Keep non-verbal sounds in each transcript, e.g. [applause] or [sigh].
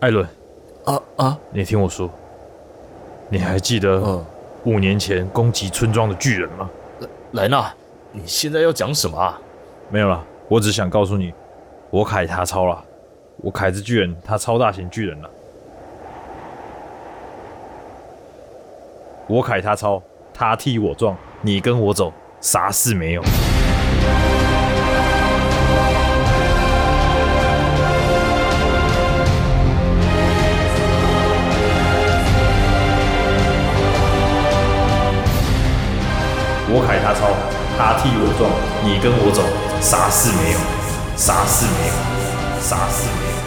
哎，艾伦，啊啊，你听我说，你还记得嗯，五年前攻击村庄的巨人吗？莱纳，你现在要讲什么啊？没有啦，我只想告诉你，我凯他超了，我凯之巨人，他超大型巨人了。我凯他超，他替我撞，你跟我走，啥事没有。我凯他超，他替我撞，你跟我走，啥事没有，啥事没有，啥事没有。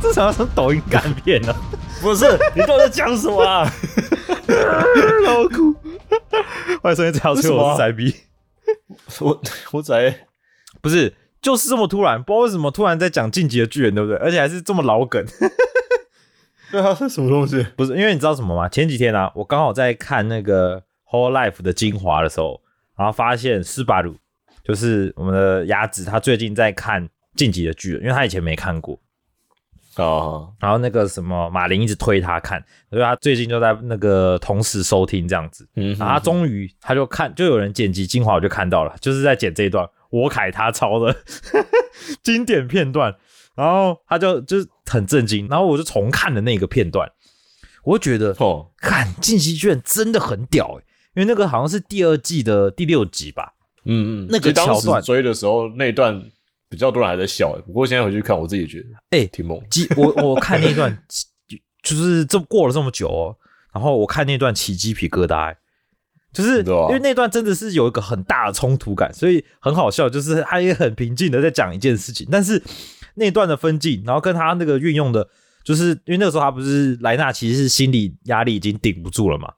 [laughs] 这好像是抖音干片呢、不是，你到底在讲什么啊？[laughs] 好哭！[laughs] 欢迎收听这条车，为什么啊我是仔逼。我我仔不是，就是这么突然，不知道为什么突然在讲晋级的巨人，对不对？而且还是这么老梗。[laughs] 对啊，是什么东西？不是，因为你知道什么吗？前几天啊，我刚好在看那个《Whole Life》的精华的时候，然后发现斯巴鲁就是我们的鸭子，他最近在看《晋级的巨人》，因为他以前没看过。哦，然后那个什么马林一直推他看，所以他最近就在那个同时收听这样子。嗯然后他终于他就看，就有人剪辑精华，我就看到了，就是在剪这一段我凯他抄的经典片段，然后他就就是很震惊，然后我就重看了那个片段，我就觉得哦，看《进击巨人》真的很屌诶、因为那个好像是第二季的第六集吧，嗯嗯，那个桥段时追的时候那一段比较多人还在笑，欸不过现在回去看，我自己觉得哎挺猛。记我我看那段 [laughs] 就是这过了这么久哦，然后我看那段起鸡皮疙瘩、欸，就是因为那段真的是有一个很大的冲突感，所以很好笑，就是他也很平静的在讲一件事情，但是那段的分镜，然后跟他那个运用的，就是因为那个时候他不是莱纳其实是心理压力已经顶不住了嘛，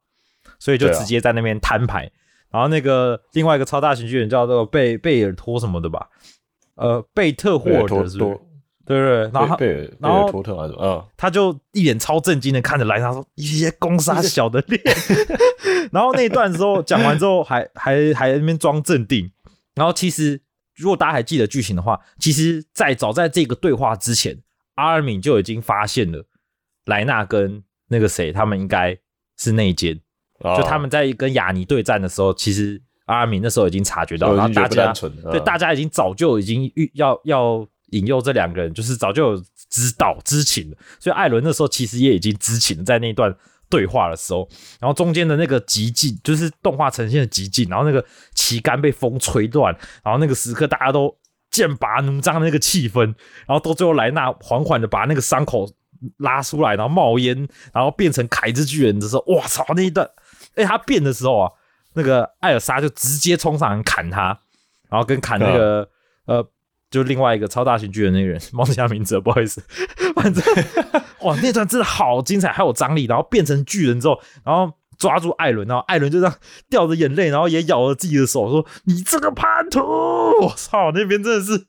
所以就直接在那边摊牌，然后那个另外一个超大型巨人叫做贝贝尔托什么的吧，呃，贝特霍贝尔托尔德是不？对对对，然后然后尔托特还是什么？嗯，他就一脸超震惊的看着莱纳说：“一些攻杀小的脸。[laughs] ”然后那一段的时候讲完之后还，[laughs] 还还在那边装镇定。然后其实如果大家还记得剧情的话，其实在早在这个对话之前，阿尔敏就已经发现了莱纳跟那个谁他们应该是内奸，啊就他们在跟雅尼对战的时候，其实阿尔敏那时候已经察觉到，然后大家对，嗯大家已经早就已经预要要引诱这两个人，就是早就有知道知情了。所以艾伦那时候其实也已经知情，在那段对话的时候，然后中间的那个极境，就是动画呈现的极境，然后那个旗杆被风吹断，然后那个时刻大家都剑拔弩张的那个气氛，然后到最后莱纳缓缓的把那个伤口拉出来，然后冒烟，然后变成凯之巨人的时候，哇操！那一段，哎，他变的时候啊，那个艾尔莎就直接冲上来砍他，然后跟砍那个、呃，就另外一个超大型巨人那个人，忘记他名字了，不好意思。[laughs] 反正 [laughs] 哇，那段真的好精彩，还有张力。然后变成巨人之后，然后抓住艾伦，然后艾伦就这样掉着眼泪，然后也咬了自己的手，说：“你这个叛徒！” [laughs] 我操，那边真的是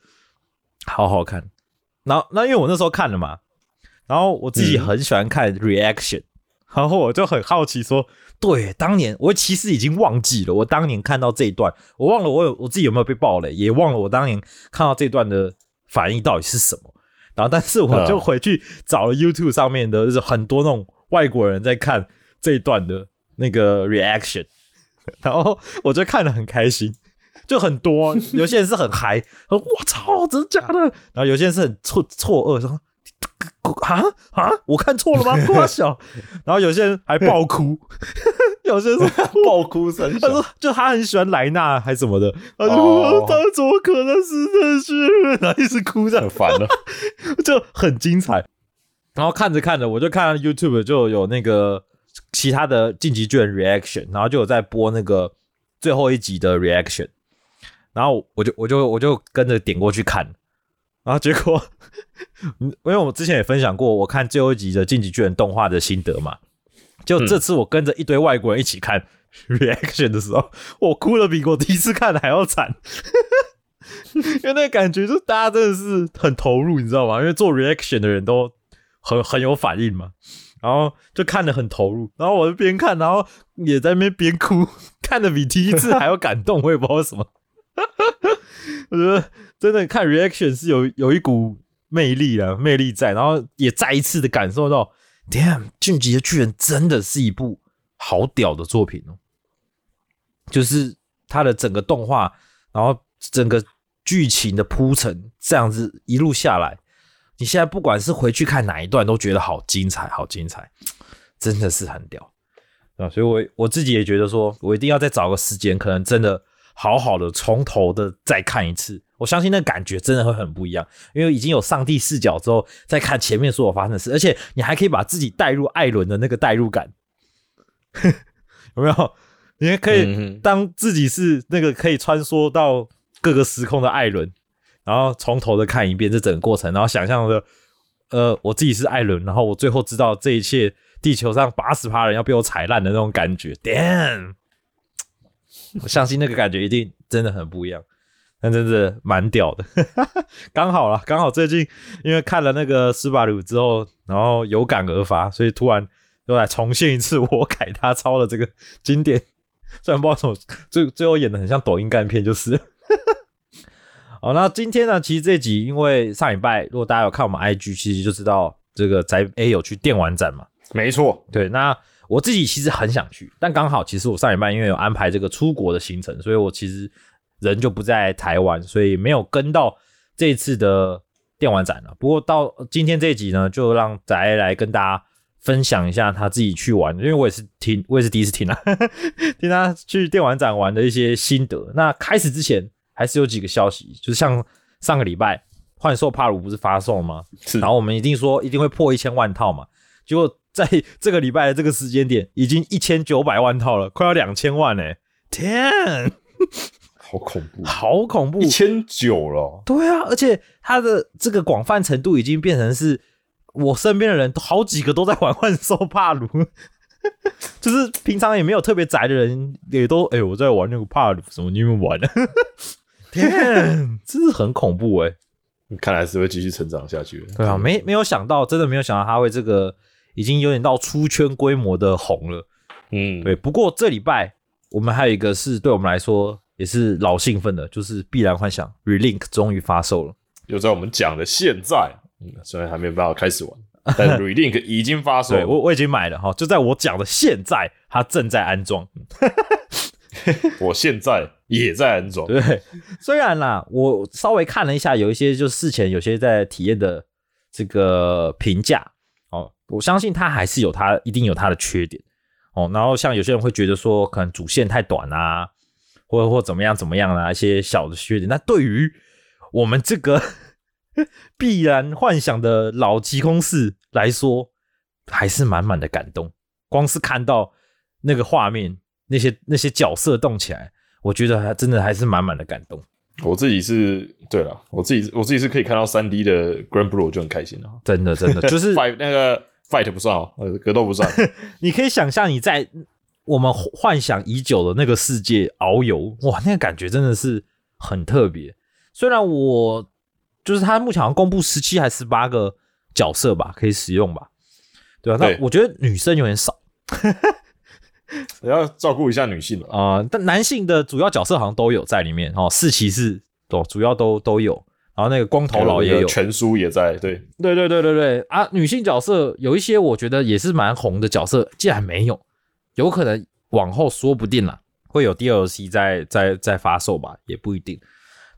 好好看。然后那因为我那时候看了嘛，然后我自己很喜欢看 reaction，、然后我就很好奇说，对，当年我其实已经忘记了，我当年看到这一段，我忘了我有我自己有没有被爆雷，也忘了我当年看到这段的反应到底是什么。然后，但是我就回去找了 YouTube 上面的，就是很多那种外国人在看这一段的那个 reaction，[laughs] 然后我就看得很开心，就很多，有些人是很嗨，说我操，真的假的？然后有些人是很错错愕，说啊啊，我看错了吗？多小？然后有些人还爆哭，[laughs] 有些人是 [laughs] 爆哭声他，说就他很喜欢莱纳还什么的，他就哦说他怎么可能是这些人？然后一直哭这样很，烦了。就很精彩。然后看着看着，我就看 YouTube 就有那个其他的晋级卷 reaction，然后就有在播那个最后一集的 reaction，然后我就我就我就跟着点过去看，然后结果，嗯因为我之前也分享过我看最后一集的《进击巨人》动画的心得嘛，就这次我跟着一堆外国人一起看 [laughs] reaction 的时候，我哭的比我第一次看的还要惨。[laughs] 因为那个感觉，就是大家真的是很投入，你知道吗？因为做 reaction 的人都很很有反应嘛，然后就看得很投入，然后我就边看，然后也在那边边哭，[laughs] 看的比第一次还要感动，我也不知道为什么。我觉得真的看 reaction 是有有一股魅力啊，魅力在，然后也再一次的感受到，damn，《进击的巨人》真的是一部好屌的作品哦，就是它的整个动画，然后整个剧情的铺陈，这样子一路下来，你现在不管是回去看哪一段，都觉得好精彩，好精彩，真的是很屌啊！所以我我自己也觉得说，我一定要再找个时间，可能真的好好的从头的再看一次。我相信那感觉真的会很不一样，因为已经有上帝视角之后，再看前面所有发生的事，而且你还可以把自己带入艾伦的那个代入感，[laughs] 有没有？你还可嗯以当自己是那个可以穿梭到各个时空的艾伦，然后从头的看一遍这整个过程，然后想象着，呃，我自己是艾伦，然后我最后知道这一切，地球上八十趴人要被我踩烂的那种感觉，damn！[laughs] 我相信那个感觉一定真的很不一样，但真的蛮屌的。[laughs] 刚好了，刚好最近因为看了那个斯巴鲁之后，然后有感而发，所以突然又来重现一次我改他抄的这个经典。[laughs] 虽然不知道怎么最最后演的很像抖音干片，就是。[laughs] 好，那今天呢，其实这集因为上礼拜如果大家有看我们 IG，其实就知道这个宅 A 有去电玩展嘛。没错，对，那我自己其实很想去，但刚好其实我上礼拜因为有安排这个出国的行程，所以我其实人就不在台湾，所以没有跟到这次的电玩展了。不过到今天这一集呢，就让仔来跟大家分享一下他自己去玩，因为我也是听，我也是第一次听啊，[laughs] 听他去电玩展玩的一些心得。那开始之前还是有几个消息，就是像上个礼拜幻兽帕鲁不是发售吗？是然后我们一定说一定会破一千万套嘛，结果在 [laughs] 这个礼拜的这个时间点，已经一千九百万套了，快要两千万嘞！天，好恐怖，好恐怖！一千九了，对啊，而且它的这个广泛程度已经变成是我身边的人好几个都在玩幻兽帕鲁，[laughs] 就是平常也没有特别宅的人也都哎、我在玩那个帕鲁，什么你有没有玩呢？[laughs] 天，真是很恐怖哎、看来是会继续成长下去的。对啊，没没有想到，真的没有想到他会这个已经有点到出圈规模的红了。嗯，对，不过这礼拜我们还有一个是对我们来说也是老兴奋的，就是《必然幻想 Relink》终于发售了。就在我们讲的现在，嗯，虽然还没有办法开始玩，[laughs] 但 Relink 已经发售了。对我我已经买了哈，就在我讲的现在，它正在安装。[laughs] [laughs] 我现在也在安装。对，虽然啦，我稍微看了一下，有一些就事前有些在体验的这个评价哦，我相信它还是有它一定有它的缺点哦。然后像有些人会觉得说，可能主线太短啊，或或怎么样怎么样啊，一些小的缺点。那对于我们这个 [laughs] 必然幻想的老极空士来说，还是满满的感动。光是看到那个画面，那些那些角色动起来，我觉得还真的还是满满的感动。我自己是对了，我自己我自己是可以看到三 D 的 Grand Blue 我就很开心了。真的真的 [laughs] 就是 fight 那个 fight 不算哦，呃，格斗不算。[laughs] 你可以想象你在我们幻想已久的那个世界遨游，哇，那个感觉真的是很特别。虽然我就是他目前好像公布十七还十八个角色吧，可以使用吧，对啊、那我觉得女生有点少。也 [laughs] 要照顾一下女性了。啊、呃但男性的主要角色好像都有在里面哦，四骑士都主要都都有，然后那个光头佬也有，全书也在，对，对对对对对。啊！女性角色有一些我觉得也是蛮红的角色，竟然没有，有可能往后说不定啦，会有 DLC 在在在发售吧，也不一定。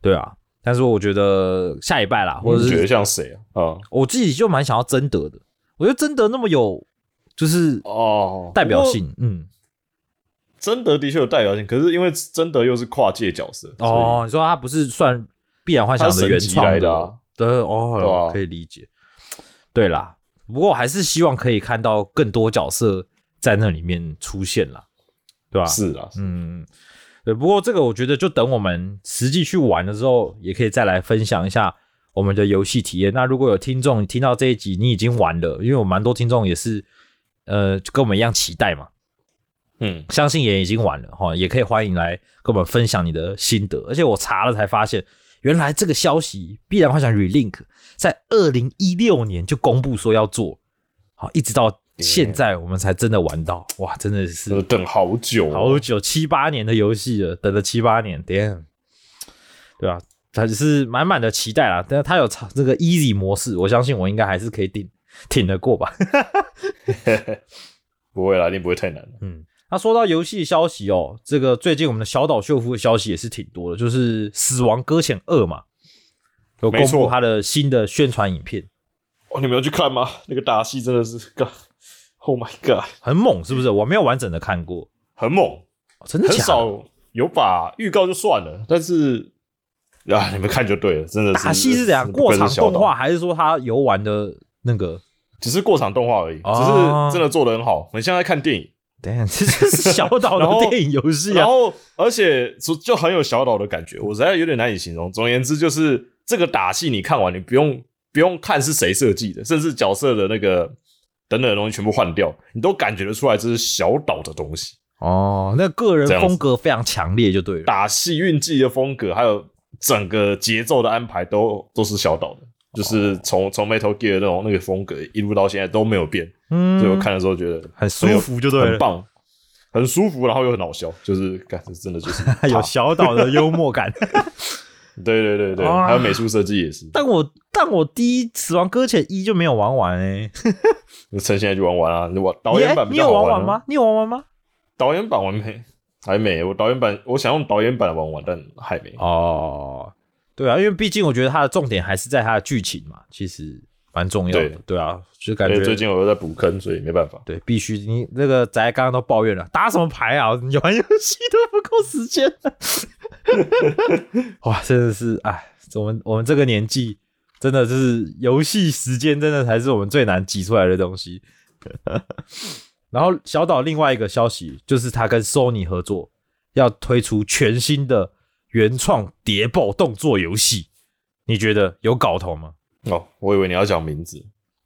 对啊，但是我觉得下一拜啦，或者是觉得像谁啊？啊，我自己就蛮想要贞德的，我觉得贞德那么有就是哦代表。性，嗯，贞德的确有代表性，可是因为贞德又是跨界角色，哦，你说他不是算必然幻想的原创来的啊的哦，对啊可以理解。对啦，不过我还是希望可以看到更多角色在那里面出现了，对吧、是啊，嗯，对，不过这个我觉得就等我们实际去玩的时候，也可以再来分享一下我们的游戏体验。那如果有听众听到这一集，你已经玩了，因为我蛮多听众也是呃跟我们一样期待嘛，嗯，相信也已经玩了哈，也可以欢迎来跟我们分享你的心得。而且我查了才发现，原来这个消息必然幻想 Relink 在二零一六年就公布说要做，好，一直到现在我们才真的玩到，哇，真的是呃等好久、哦，好久七八年的游戏了，等了七八年，damn，对啊，他只是满满的期待啦。但是它有操这个 easy 模式，我相信我应该还是可以顶挺得过吧。[laughs] 不会啦，一定不会太难。嗯，那说到游戏消息哦，这个最近我们的小岛秀夫的消息也是挺多的，就是《死亡搁浅二》嘛，有公布他的新的宣传影片，哦，你们要去看吗？那个打戏真的是，God，Oh my God，很猛，是不是？我没有完整的看过，很猛，哦真的？很少有把预告就算了，但是啊，你们看就对了，真的是打戏是怎样？过场动画，还是说他游玩的那个？只是过场动画而已，哦只是真的做的很好。很像在看电影，等一下，这就是小岛的电影游戏啊！[laughs] 然后而且就就很有小岛的感觉，我实在有点难以形容。总而言之，就是这个打戏你看完，你不用不用看是谁设计的，甚至角色的那个等等的东西全部换掉，你都感觉得出来这是小岛的东西。哦，那个人风格非常强烈，就对了。打戏运技的风格，还有整个节奏的安排都都是小岛的，就是从从 Metal Gear 那种那个风格一路到现在都没有变，嗯所以我看的时候觉得很舒服就对了很棒，很舒服，然后又很好笑，就是感觉真的就是 [laughs] 有小岛的幽默感。[laughs] 对对对对，啊还有美术设计也是，但我但我第一《死亡搁浅一》就没有玩完哎、[laughs] 趁现在就玩完啊，你玩导演版哎你有玩完吗？你有玩完吗？导演版玩没？还没，我导演版我想用导演版玩完，但还没。哦，对啊，因为毕竟我觉得它的重点还是在它的剧情嘛，其实蛮重要的。对对啊，就感觉最近我又在补坑，所以没办法。对必须你那个宅刚刚都抱怨了，打什么牌啊？你玩游戏都不够时间。哇，真的是哎，我们我们这个年纪，真的就是游戏时间，真的才是我们最难挤出来的东西。然后小岛另外一个消息就是他跟 Sony 合作，要推出全新的原创谍报动作游戏。你觉得有搞头吗？哦，我以为你要讲名字，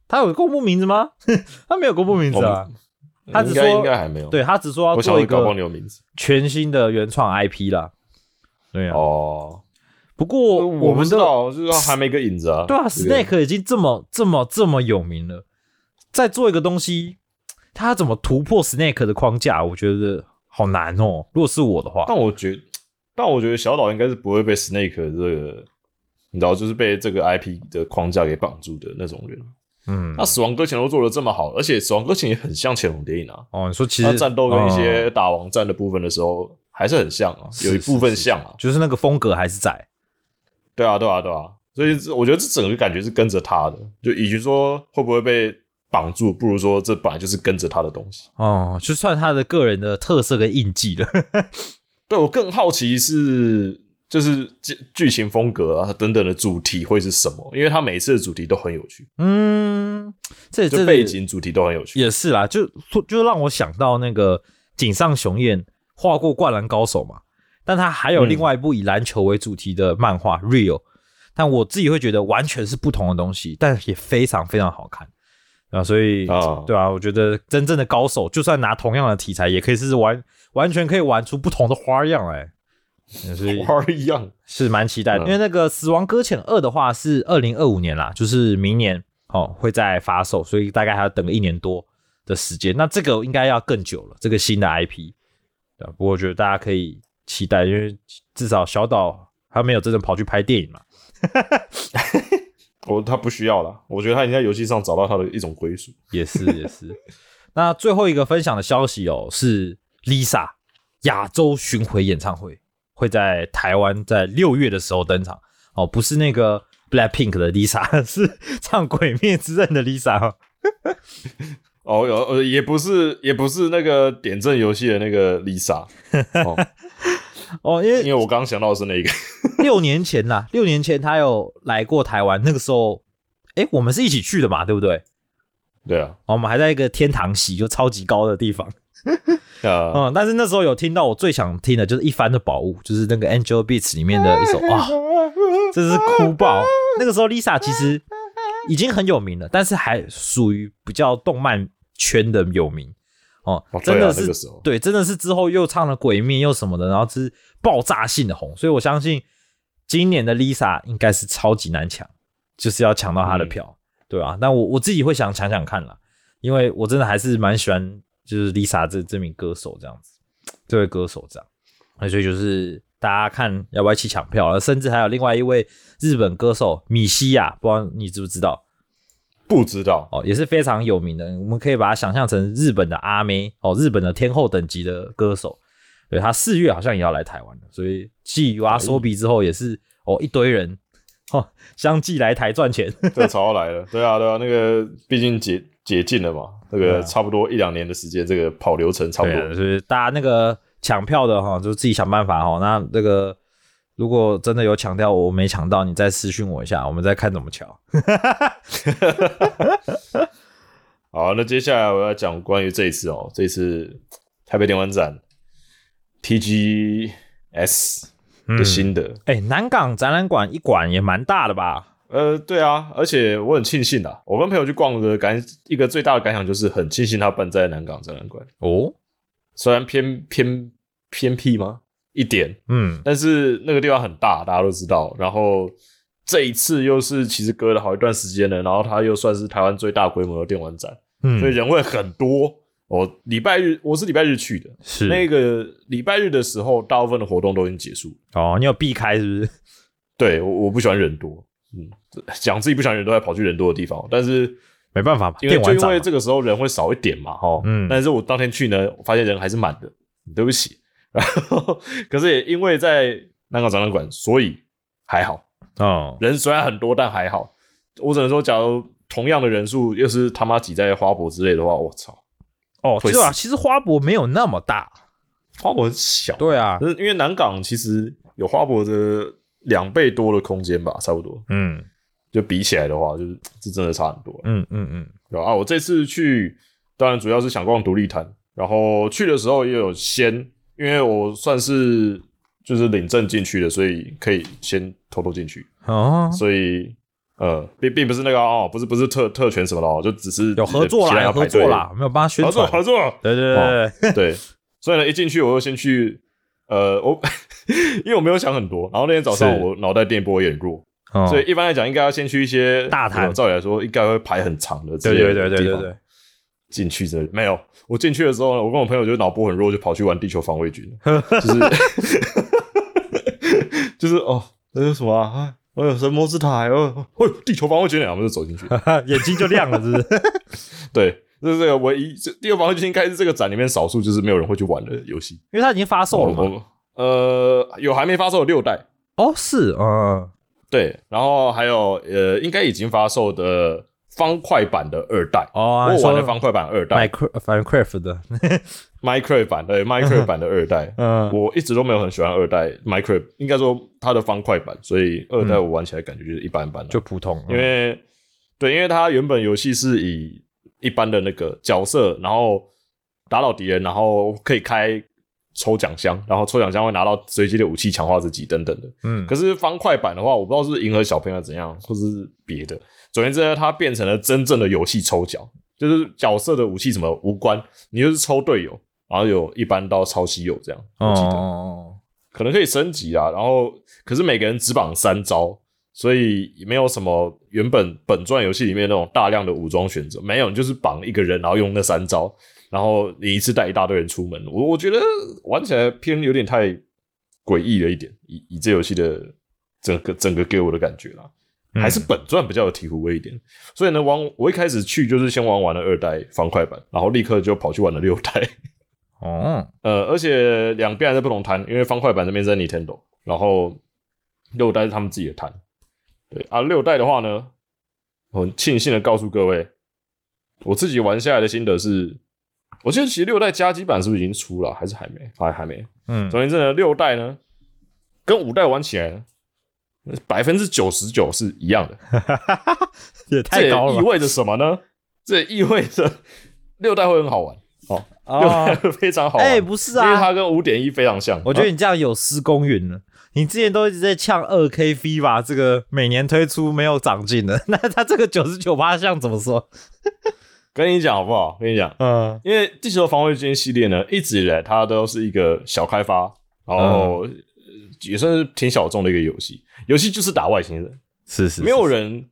他有公布名字吗？[laughs] 他没有公布名字啊。他只说应该还没有。，对他只说要做一个有名字。全新的原创 IP 啦。对啊，哦，不过我我们的知道，就是还没个影子啊。对啊这个，Snake 已经这么这么这么有名了，再做一个东西，他怎么突破 Snake 的框架？我觉得好难哦。如果是我的话，但我觉但我觉得小岛应该是不会被 Snake 这个，你知道，就是被这个 IP 的框架给绑住的那种人。嗯那，死亡搁浅都做的这么好，而且死亡搁浅也很像乾隆电影啊。哦，你说其它实战斗跟一哦些打王战的部分的时候，还是很像啊，有一部分像啊。就是那个风格还是在。对啊，对啊，对啊。所以我觉得这整个感觉是跟着他的，就与其说会不会被绑住，不如说这本来就是跟着他的东西。哦，就算他的个人的特色跟印记了。[laughs] 对我更好奇是，就是剧剧情风格啊等等的主题会是什么？因为它每次的主题都很有趣，嗯，这这背景主题都很有趣。也是啦，就就让我想到那个井上雄彦画过《灌篮高手》嘛，但他还有嗯另外一部以篮球为主题的漫画《Real》，但我自己会觉得完全是不同的东西，但也非常非常好看啊，所以、啊对啊，我觉得真正的高手，就算拿同样的题材，也可以是玩完全可以玩出不同的花样来。所以 [laughs] 花儿一样，是蛮期待的，嗯因为那个《死亡搁浅二》的话是二零二五年啦，就是明年哦会再发售，所以大概还要等个一年多的时间。那这个应该要更久了，这个新的 IP，对吧不过我觉得大家可以期待，因为至少小岛他没有真的跑去拍电影嘛。我 [laughs] 他不需要了，我觉得他已经在游戏上找到他的一种归属。也是也是。那最后一个分享的消息哦，是 Lisa 亚洲巡回演唱会会在台湾在六月的时候登场哦，不是那个 Blackpink 的 Lisa，[laughs] 是唱《鬼灭之刃》的 Lisa 哦。[laughs] 哦，有呃，也不是，也不是那个点阵游戏的那个 Lisa，[laughs] 哦，哦，因为因为我刚刚想到的是那个，六年前啦，六年前他有来过台湾，那个时候，哎，我们是一起去的嘛，对不对？对啊，哦我们还在一个天堂席，就超级高的地方。[laughs] 啊，嗯，但是那时候有听到我最想听的就是一番的宝物，就是那个 Angel Beats 里面的一首 [laughs] 哇，真是哭爆。那个时候 Lisa 其实已经很有名了，但是还属于比较动漫圈的有名。哦哦，对啊真的是、对，真的是之后又唱了《鬼灭》又什么的，然后是爆炸性的红，所以我相信今年的 Lisa 应该是超级难抢，就是要抢到她的嗯。票，对啊，但我我自己会想抢抢看啦，因为我真的还是蛮喜欢就是 Lisa 这这名歌手这样子，这位歌手这样，那所以就是大家看要不要一起抢票了，甚至还有另外一位日本歌手米西亚，不知道你知不知道？不知道哦，也是非常有名的。我们可以把它想象成日本的阿妹哦，日本的天后等级的歌手。对他四月好像也要来台湾了，所以继瓦索比之后也是哦一堆人哦相继来台赚钱。这个潮来了，对啊，对啊，那个毕竟解解禁了嘛，这对啊个差不多一两年的时间，这个跑流程差不多对啊，所以大家那个抢票的哈，就自己想办法哈。那这个如果真的有抢掉，我没抢到，你再私讯我一下，我们再看怎么瞧。[laughs] 好，那接下来我要讲关于这一次哦，这一次台北电玩展 TGS 的心得。哎、南港展览馆一馆也蛮大的吧？呃，对啊，而且我很庆幸啊，我跟朋友去逛的感一个最大的感想就是很庆幸它办在南港展览馆，哦，虽然偏偏偏僻吗一点，嗯，但是那个地方很大，大家都知道。然后这一次又是其实隔了好一段时间了，然后它又算是台湾最大规模的电玩展，嗯所以人会很多。我礼拜日我是礼拜日去的，是那个礼拜日的时候，大部分的活动都已经结束。哦，你有避开是不是？对我我不喜欢人多，嗯，讲自己不喜欢人都在跑去人多的地方，但是没办法嘛，因为就因为这个时候人会少一点嘛，哈，嗯但是我当天去呢，我发现人还是满的，对不起。然后，可是也因为在南港展览馆，所以还好，哦，人虽然很多，但还好。我只能说，假如同样的人数，又是他妈挤在花博之类的话，我操，哦，会对啊，其实花博没有那么大，花博很小，对啊因为南港其实有花博的两倍多的空间吧，差不多。嗯。就比起来的话，就是这真的差很多。嗯嗯嗯，对吧啊，我这次去，当然主要是想逛独立摊，然后去的时候也有先，因为我算是就是领证进去的，所以可以先偷偷进去，哦，所以呃，并并不是那个哦，不是不是特特权什么的哦，就只是有合作啦，有合作啦，，没有帮他宣合作，合作，对对对对，对，所以呢，一进去我就先去，呃，我 [laughs] 因为我没有想很多，然后那天早上我脑袋电波有点弱，哦所以一般来讲应该要先去一些大摊呃照理来说应该会排很长的之对对对对对对，进去这里没有，我进去的时候呢，我跟我朋友就脑波很弱，就跑去玩地球防卫军，[laughs] 就是 [laughs] 就是哦，那是什么啊？啊我有神魔之塔，哦，哦，地球防卫军，我们就走进去。眼睛就亮了，是不是？对，这是这个唯一，这地球防卫军应该是这个展里面少数就是没有人会去玩的游戏。因为它已经发售了嘛。我呃，有还没发售的六代，哦，是，啊，对，然后还有呃，应该已经发售的方块版的二代。哦，我玩的方块版二代。Minecraft 的，，[laughs] Minecraft 版对 Minecraft 版的二代，[laughs] 嗯，我一直都没有很喜欢二代 Minecraft，应该说它的方块版，所以二代我玩起来感觉就是一般般的、就普通，因为对，因为它原本游戏是以一般的那个角色，然后打倒敌人，然后可以开抽奖箱，然后抽奖箱会拿到随机的武器、强化自己等等的。嗯，可是方块版的话，我不知道是迎合小朋友怎样，或是别的。总而言之呢，它变成了真正的游戏抽奖，就是角色的武器什么无关，你就是抽队友，然后有一般到超稀有这样。我记得、哦，可能可以升级啊，然后可是每个人只绑三招，所以没有什么原本本传游戏里面那种大量的武装选择，没有，你就是绑一个人，然后用那三招，然后你一次带一大堆人出门。我我觉得玩起来偏有点太诡异了一点，以以这游戏的整个整个给我的感觉啦。嗯还是本传比较有醍醐味一点，所以呢，玩我一开始去就是先玩完了二代方块版，然后立刻就跑去玩了六代。[laughs] 哦，呃，而且两边还在不同摊，因为方块版这边是在 Nintendo，然后六代是他们自己的摊。对啊，六代的话呢，我很庆幸的告诉各位，我自己玩下来的心得是，我记得其实六代加基版是不是已经出了，还是还没？还还没。嗯，总而言之呢，六代呢跟五代玩起来呢，百分之九十九是一样的。[laughs] 也太高了意，味着什么呢？这意味着六代会很好玩，哦，六代，非常好玩。哎，不是啊因为啊，它跟五点一非常像。我觉得啊你这样有失公允了。你之前都一直在呛二 K V 吧，这个每年推出没有长进的，那他这个九十九八像怎么说？跟你讲好不好？跟你讲，嗯因为《地球防卫军》系列呢，一直以来它都是一个小开发，然后、呃也算是挺小众的一个游戏。游戏就是打外星人，是是没有人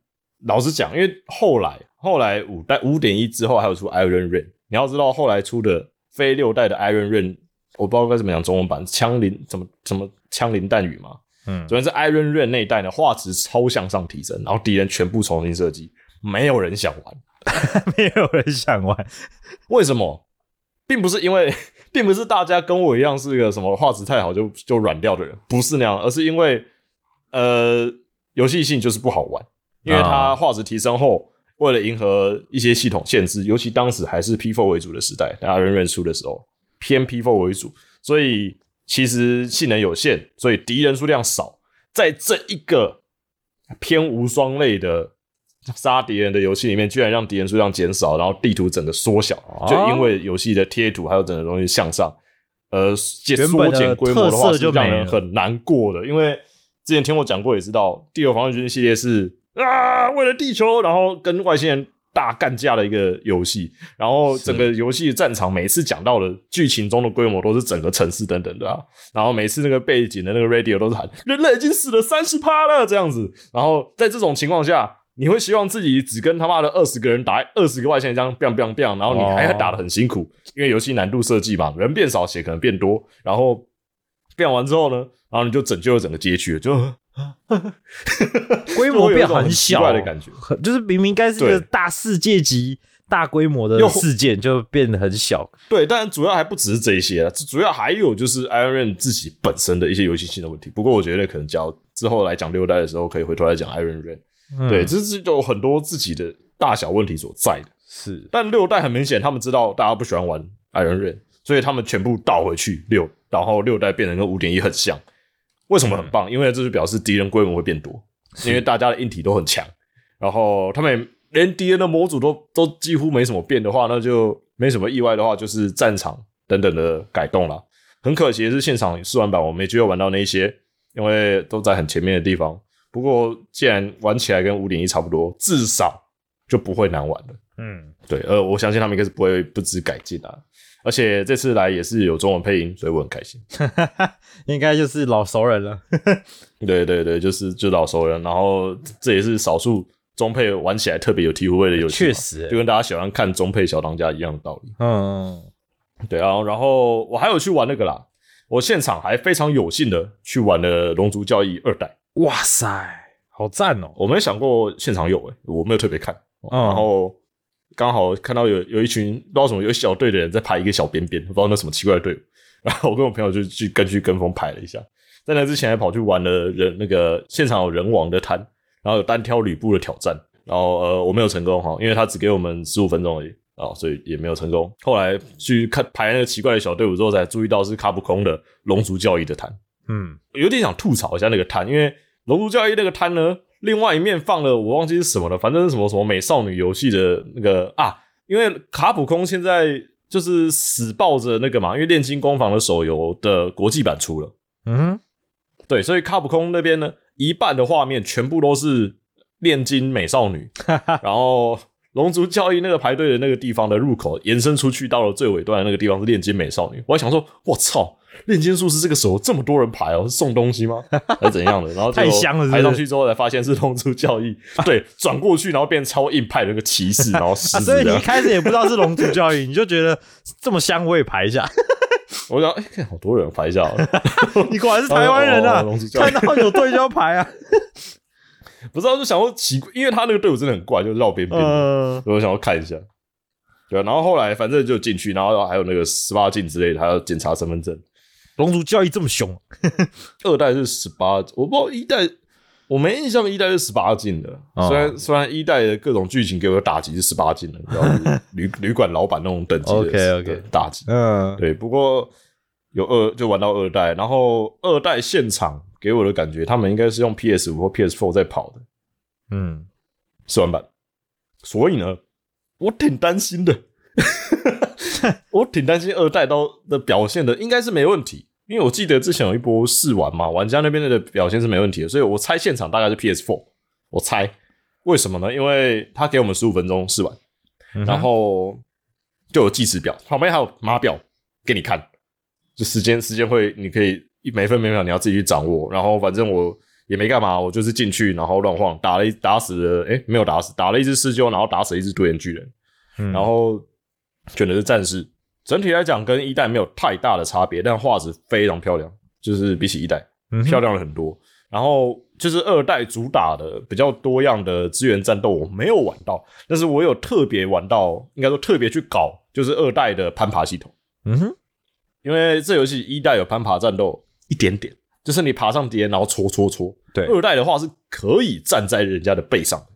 老实讲，因为后来后来五代五点一之后还有出 Iron Rain，你要知道后来出的非六代的 Iron Rain，我不知道该怎么讲中文版，枪林怎么怎么枪林弹雨嘛。嗯主要是 Iron Rain 那一代呢，画质超向上提升，然后敌人全部重新设计，没有人想玩。[laughs] 没有人想玩，为什么？并不是因为，并不是大家跟我一样是个什么画质太好就就软掉的人，不是那样，而是因为呃游戏性就是不好玩，因为它啊画质提升后，为了迎合一些系统限制，尤其当时还是 P4 为主的时代，大家人认出的时候偏 P4 为主，所以其实性能有限，所以敌人数量少，在这一个偏无双类的杀敌人的游戏里面，居然让敌人数量减少，然后地图整个缩小，就因为游戏的贴图还有整个东西向上，呃，减缩减规模的话就没了人很难过的。因为之前听我讲过，也知道《地球防卫军》系列是啊，为了地球，然后跟外星人大干架的一个游戏，然后整个游戏的战场每次讲到的剧情中的规模都是整个城市等等的啊，然后每次那个背景的那个 radio 都是喊人类已经死了三十趴了这样子，然后在这种情况下。你会希望自己只跟他妈的二十个人打二十个外星人这样 biang biang biang，然后你还打得很辛苦，因为游戏难度设计嘛，人变少血可能变多，然后 biang 完之后呢，然后你就拯救了整个街区了，就 [laughs] 规模变很很小的感觉。就是明明该是个大世界级、大规模的又事件，就变得很小。对，但主要还不只是这一些了，主要还有就是 Iron Man 自己本身的一些游戏性的问题。不过我觉得可能讲之后来讲六代的时候，可以回头来讲 Iron Man。嗯对，这是有很多自己的大小问题所在的。是但六代很明显，他们知道大家不喜欢玩 Iron Man，所以他们全部倒回去六，然后六代变成跟五点一很像。为什么很棒？因为这就表示敌人规模会变多，因为大家的硬体都很强，然后他们连敌人的模组都都几乎没什么变的话，那就没什么意外的话，就是战场等等的改动了。很可惜的是，现场试玩版我没机会玩到那些，因为都在很前面的地方。不过既然玩起来跟五点一差不多，至少就不会难玩了。嗯，对，呃，我相信他们应该是不会不知改进啊。而且这次来也是有中文配音，所以我很开心。[laughs] 应该就是老熟人了。[laughs] 对对对，就是就老熟人，然后这也是少数中配玩起来特别有醍醐味的游戏，确实欸就跟大家喜欢看中配小当家一样的道理。嗯，对啊，然后我还有去玩那个啦，我现场还非常有幸的去玩了《龙族教义二代》，哇塞，好赞哦！我没想过现场有诶、我没有特别看，嗯然后刚好看到有有一群不知道什么有一小队的人在排一个小边边，不知道那什么奇怪的队伍，[laughs] 然后我跟我朋友就去跟去跟风排了一下，在那之前还跑去玩了人那个现场有人王的摊，然后有单挑吕布的挑战，然后呃我没有成功哈，因为他只给我们十五分钟而已。啊、所以也没有成功。后来去看排那个奇怪的小队伍之后，才注意到是卡普空的龙族教义的摊。嗯，有点想吐槽一下那个摊，因为《龙族教育》那个摊呢，另外一面放了我忘记是什么了，反正是什么什么美少女游戏的那个啊，因为卡普空现在就是死抱着那个嘛，因为炼金工坊的手游的国际版出了，嗯对，所以卡普空那边呢，一半的画面全部都是炼金美少女，[laughs] 然后。龙族教育那个排队的那个地方的入口延伸出去，到了最尾端的那个地方是炼金美少女。我还想说，我操，炼金术士这个时候这么多人排哦，是送东西吗？[laughs] 还是怎样的？然后太香了排上去之后才发现是龙族教义，对，转过去然后变超硬派的那个骑士，[laughs] 然后狮啊，所以你一。开始也不知道是龙族教育，你就觉得这么香，我也排一下。[laughs] 我想，哎、看好多人排一下好了，你果然是台湾人啊看到有队就要排啊。不知道就想说奇怪，因为他那个队伍真的很怪，就绕边边所以我想要看一下。对啊，然后后来反正就进去，然后还有那个十八禁之类的，还要检查身份证。龙族交易这么凶，[laughs] 二代是十八，我不知道一代，我没印象一代是十八禁的。哦。虽然虽然一代的各种剧情给我的打击是十八禁的，你知道吗？[laughs] 旅旅馆老板那种等级的 OK，OK。的打击。嗯，对，不过有二就玩到二代，然后二代现场给我的感觉，他们应该是用 PS 五或 PS Four 在跑的。嗯，试玩版，所以呢，我挺担心的。[laughs] 我挺担心二代刀的表现的，应该是没问题，因为我记得之前有一波试玩嘛，玩家那边的表现是没问题的，所以我猜现场大概是 PS4，我猜为什么呢？因为他给我们十五分钟试玩，然后就有计时表，旁边还有码表给你看，就时间时间会你可以一每分每秒你要自己去掌握，然后反正我也没干嘛，我就是进去然后乱晃，打了一打死了，诶没有打死，打了一只狮鹫，然后打死了一只独眼巨人。嗯然后选的是战士。整体来讲跟一代没有太大的差别，但画质非常漂亮，就是比起一代、嗯漂亮了很多。然后就是二代主打的比较多样的资源战斗，我没有玩到，但是我有特别玩到，应该说特别去搞，就是二代的攀爬系统。嗯哼，因为这游戏一代有攀爬战斗一点点，就是你爬上敌人然后戳戳戳。对二代的话是可以站在人家的背上的。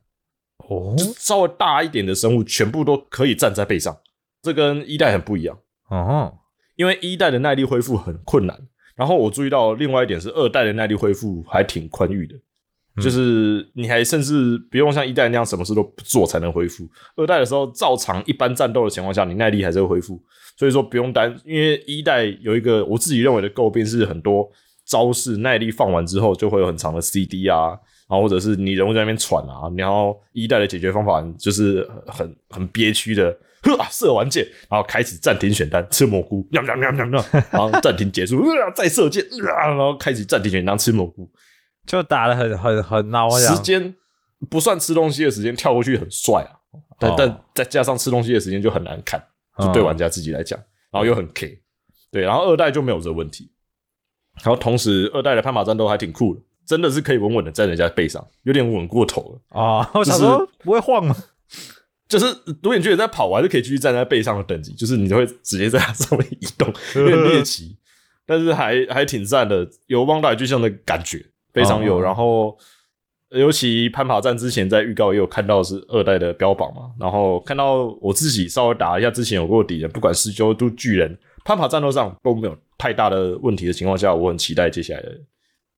哦稍微大一点的生物全部都可以站在背上，这跟一代很不一样。哦，因为一代的耐力恢复很困难，然后我注意到另外一点是二代的耐力恢复还挺宽裕的，就是你还甚至不用像一代那样什么事都不做才能恢复。二代的时候照常一般战斗的情况下，你耐力还是会恢复，所以说不用担。因为一代有一个我自己认为的诟病是很多招式耐力放完之后就会有很长的 CD 啊。然后或者是你人物在那边喘啊，然后一代的解决方法就是很很憋屈的，呵啊射完箭，然后开始暂停选单吃蘑菇，喵喵喵喵喵，然后暂停结束，呃、再射箭、呃，然后开始暂停选单吃蘑菇，就打的很很很孬这样时间不算吃东西的时间跳过去很帅啊，但、哦但再加上吃东西的时间就很难看，就对玩家自己来讲，然后又很 K，对，然后二代就没有这个问题，然后同时二代的攀爬战斗还挺酷的。真的是可以稳稳的在人家背上，有点稳过头了。啊，我想就是说不会晃吗？就是独眼巨人在跑，我还是可以继续站在背上的等级，就是你就会直接在它上面移动，有点猎奇，但是还还挺赞的，有汪大巨像的感觉，非常有。哦然后尤其攀爬战之前在预告也有看到是二代的标榜嘛，然后看到我自己稍微打一下之前有过敌人，不管是鸠都巨人，攀爬战斗上都没有太大的问题的情况下，我很期待接下来的。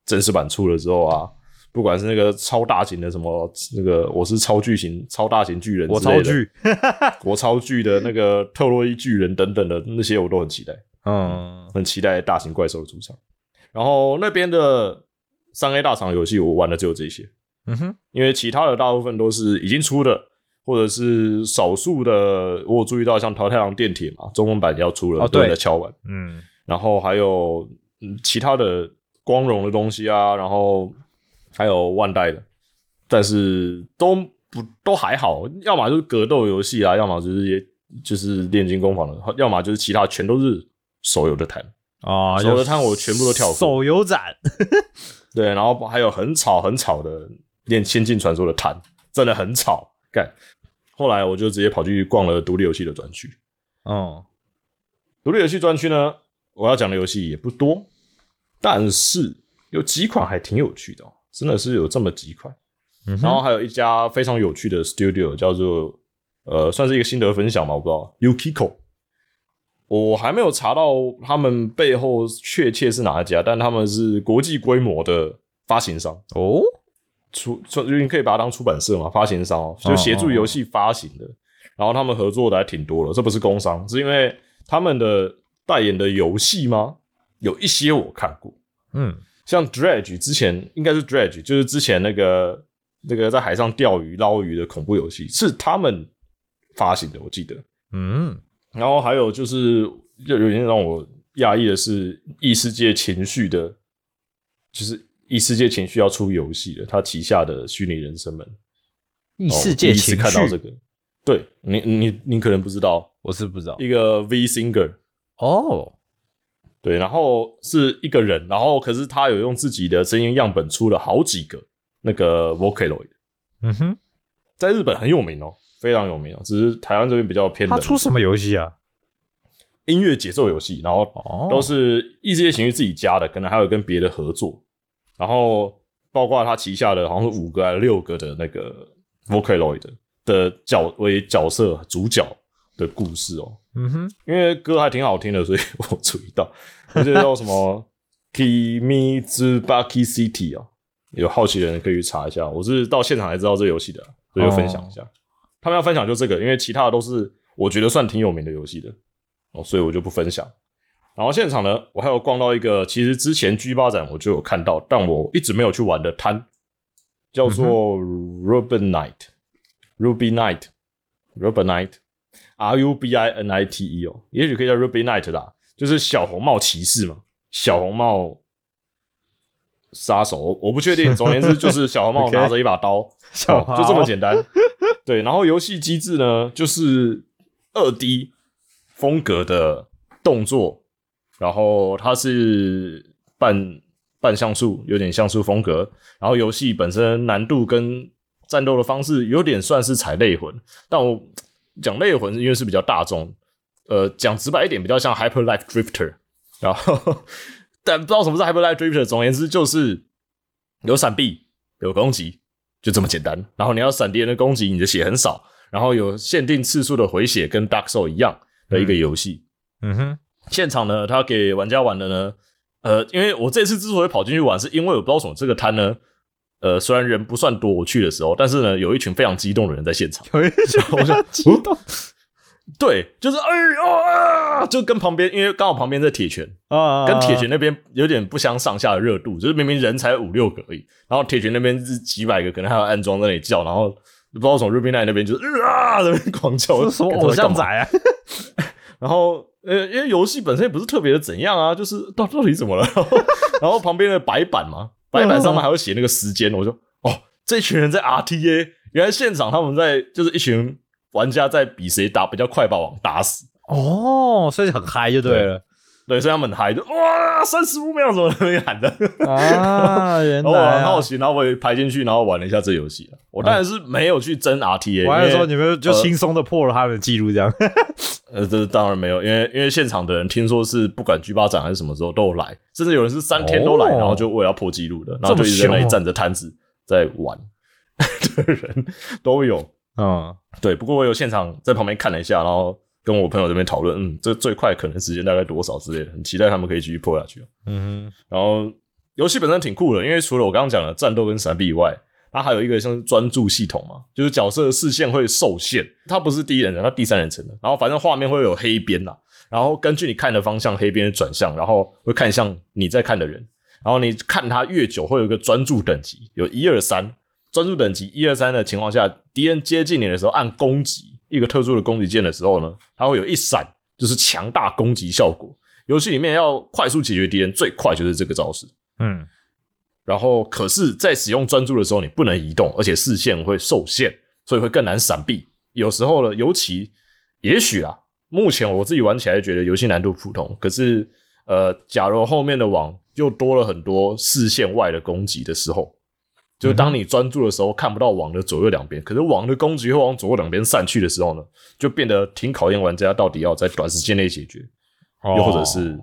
正式版出了之后啊，不管是那个超大型的什么那个我是超巨型超大型巨人，我超，巨，[laughs] 我超巨的那个特洛伊巨人等等的那些我都很期待，嗯，很期待大型怪兽的出场。然后那边的三 A 大厂游戏我玩的只有这些，嗯哼，因为其他的大部分都是已经出的，或者是少数的我有注意到像桃太郎电铁嘛，中文版也要出了，哦对在敲完。嗯，然后还有嗯其他的光荣的东西啊，然后还有万代的，但是都不都还好，要么就是格斗游戏啊，要么就是也就是炼金工坊的，要么就是其他全都是手游的摊。啊，手游摊我全部都跳过手游展，对，然后还有很吵很吵的练《仙境传说》的摊，真的很吵，干。后来我就直接跑去逛了独立游戏的专区。哦，独立游戏专区呢，我要讲的游戏也不多，但是有几款还挺有趣的、哦，真的是有这么几款。嗯，然后还有一家非常有趣的 studio 叫做呃，算是一个心得分享嘛，我不知道 Yukiko。我还没有查到他们背后确切是哪一家，但他们是国际规模的发行商，哦，出出你可以把它当出版社嘛，发行商哦，就协助游戏发行的。然后他们合作的还挺多的，这不是工商，是因为他们的代言的游戏吗？有一些我看过，嗯，像 Dredge 之前应该是 Dredge，就是之前那个那个在海上钓鱼捞鱼的恐怖游戏，是他们发行的，我记得。嗯，然后还有就是，就有点让我讶异的是，异世界情绪的，就是异世界情绪要出游戏了，他旗下的虚拟人生们，异哦世界情绪，个，对你你你可能不知道，我是不知道。一个 V Singer，哦，对，然后是一个人，然后可是他有用自己的声音样本出了好几个那个 Vocaloid，嗯哼，在日本很有名哦，非常有名哦，只是台湾这边比较偏。他出什么游戏啊？音乐节奏游戏，然后哦，都是异世界情绪自己加的，可能还有跟别的合作，然后包括他旗下的好像是五个还是六个的那个 Vocaloid 的角为角色主角的故事哦，嗯哼，因为歌还挺好听的，所以我注意到，[laughs] 而且叫什么？Kimi Tsubaki City 啊，有好奇的人可以去查一下，我是到现场才知道这游戏的啊，所以就分享一下。他们要分享就这个，因为其他的都是我觉得算挺有名的游戏的，哦，所以我就不分享。然后现场呢，我还有逛到一个，其实之前 G 八展我就有看到，但我一直没有去玩的摊，叫做 Ruby Night，Ruby Night，Ruby Night，R U B I N I T E 哦，也许可以叫 Ruby Night 啦，就是小红帽骑士嘛，小红帽杀手，我我不确定。总而言之，就是小红帽 [laughs] 拿着一把刀，小哦就这么简单。[laughs] 对，然后游戏机制呢，就是二 D 风格的动作，然后它是半半像素，有点像素风格。然后游戏本身难度跟战斗的方式有点算是踩类魂，但我讲类魂因为是比较大众，呃，讲直白一点，比较像 Hyper Life Drifter。然后，但不知道什么是 Hyper Life Drifter。总而言之，就是有闪避，有攻击，就这么简单。然后你要闪敌人的攻击，你的血很少，然后有限定次数的回血，跟 Dark Soul 一样的一个游戏。嗯哼，现场呢，他给玩家玩的呢，呃，因为我这次之所以跑进去玩，是因为我不知道为什么这个摊呢，呃，虽然人不算多，我去的时候，但是呢，有一群非常激动的人在现场。[laughs] 有一群非常激动对，就是哎呦啊，就跟旁边，因为刚好旁边在铁拳，啊，跟铁拳那边有点不相上下的热度，就是明明人才五六个而已，然后铁拳那边是几百个，可能还有安装在那里叫，然后不知道从 Ruby Night 那边就是呃啊在那边狂叫，这是什么干偶像仔啊？[laughs] 然后呃，因为游戏本身也不是特别的怎样啊，就是到到底怎么了？[laughs] 然后然后旁边的白板嘛，白板上面还会写那个时间，我说哦，这群人在 RTA，原来现场他们在就是一群玩家在比谁打比较快把网打死。哦，所以很嗨就对了对，所以他们很嗨，就哇，三十五秒怎么那边喊的？啊，[laughs] 原然后我来啊很好奇，然后我也排进去，然后玩了一下这游戏。我当然是没有去争 RTA，我还说你们就呃轻松的破了他们的记录，这样。[laughs] 呃，这当然没有，因为因为现场的人听说是不管 G 八展还是什么时候都有来，甚至有人是三天都来，哦然后就为了要破纪录的，然后就一直在那里站着摊子在玩 [laughs] 的人都有。嗯，对，不过我有现场在旁边看了一下，然后跟我朋友这边讨论，嗯，这最快可能时间大概多少之类的，很期待他们可以继续破下去。嗯哼然后游戏本身挺酷的，因为除了我刚刚讲的战斗跟闪避以外，它还有一个像是专注系统嘛，就是角色的视线会受限，它不是第一人称，它第三人称的。然后反正画面会有黑边啦，然后根据你看的方向，黑边转向，然后会看向你在看的人。然后你看他越久，会有一个专注等级，有一二三。专注等级一二三的情况下，敌人接近你的时候，按攻击一个特殊的攻击键的时候呢，它会有一闪，就是强大攻击效果。游戏里面要快速解决敌人，最快就是这个招式。嗯，然后，可是，在使用专注的时候，你不能移动，而且视线会受限，所以会更难闪避。有时候呢，尤其也许啊，目前我自己玩起来觉得游戏难度普通，可是呃，假如后面的网又多了很多视线外的攻击的时候，就是当你专注的时候看不到网的左右两边，可是网的攻击会往左右两边散去的时候呢，就变得挺考验玩家到底要在短时间内解决。又或者是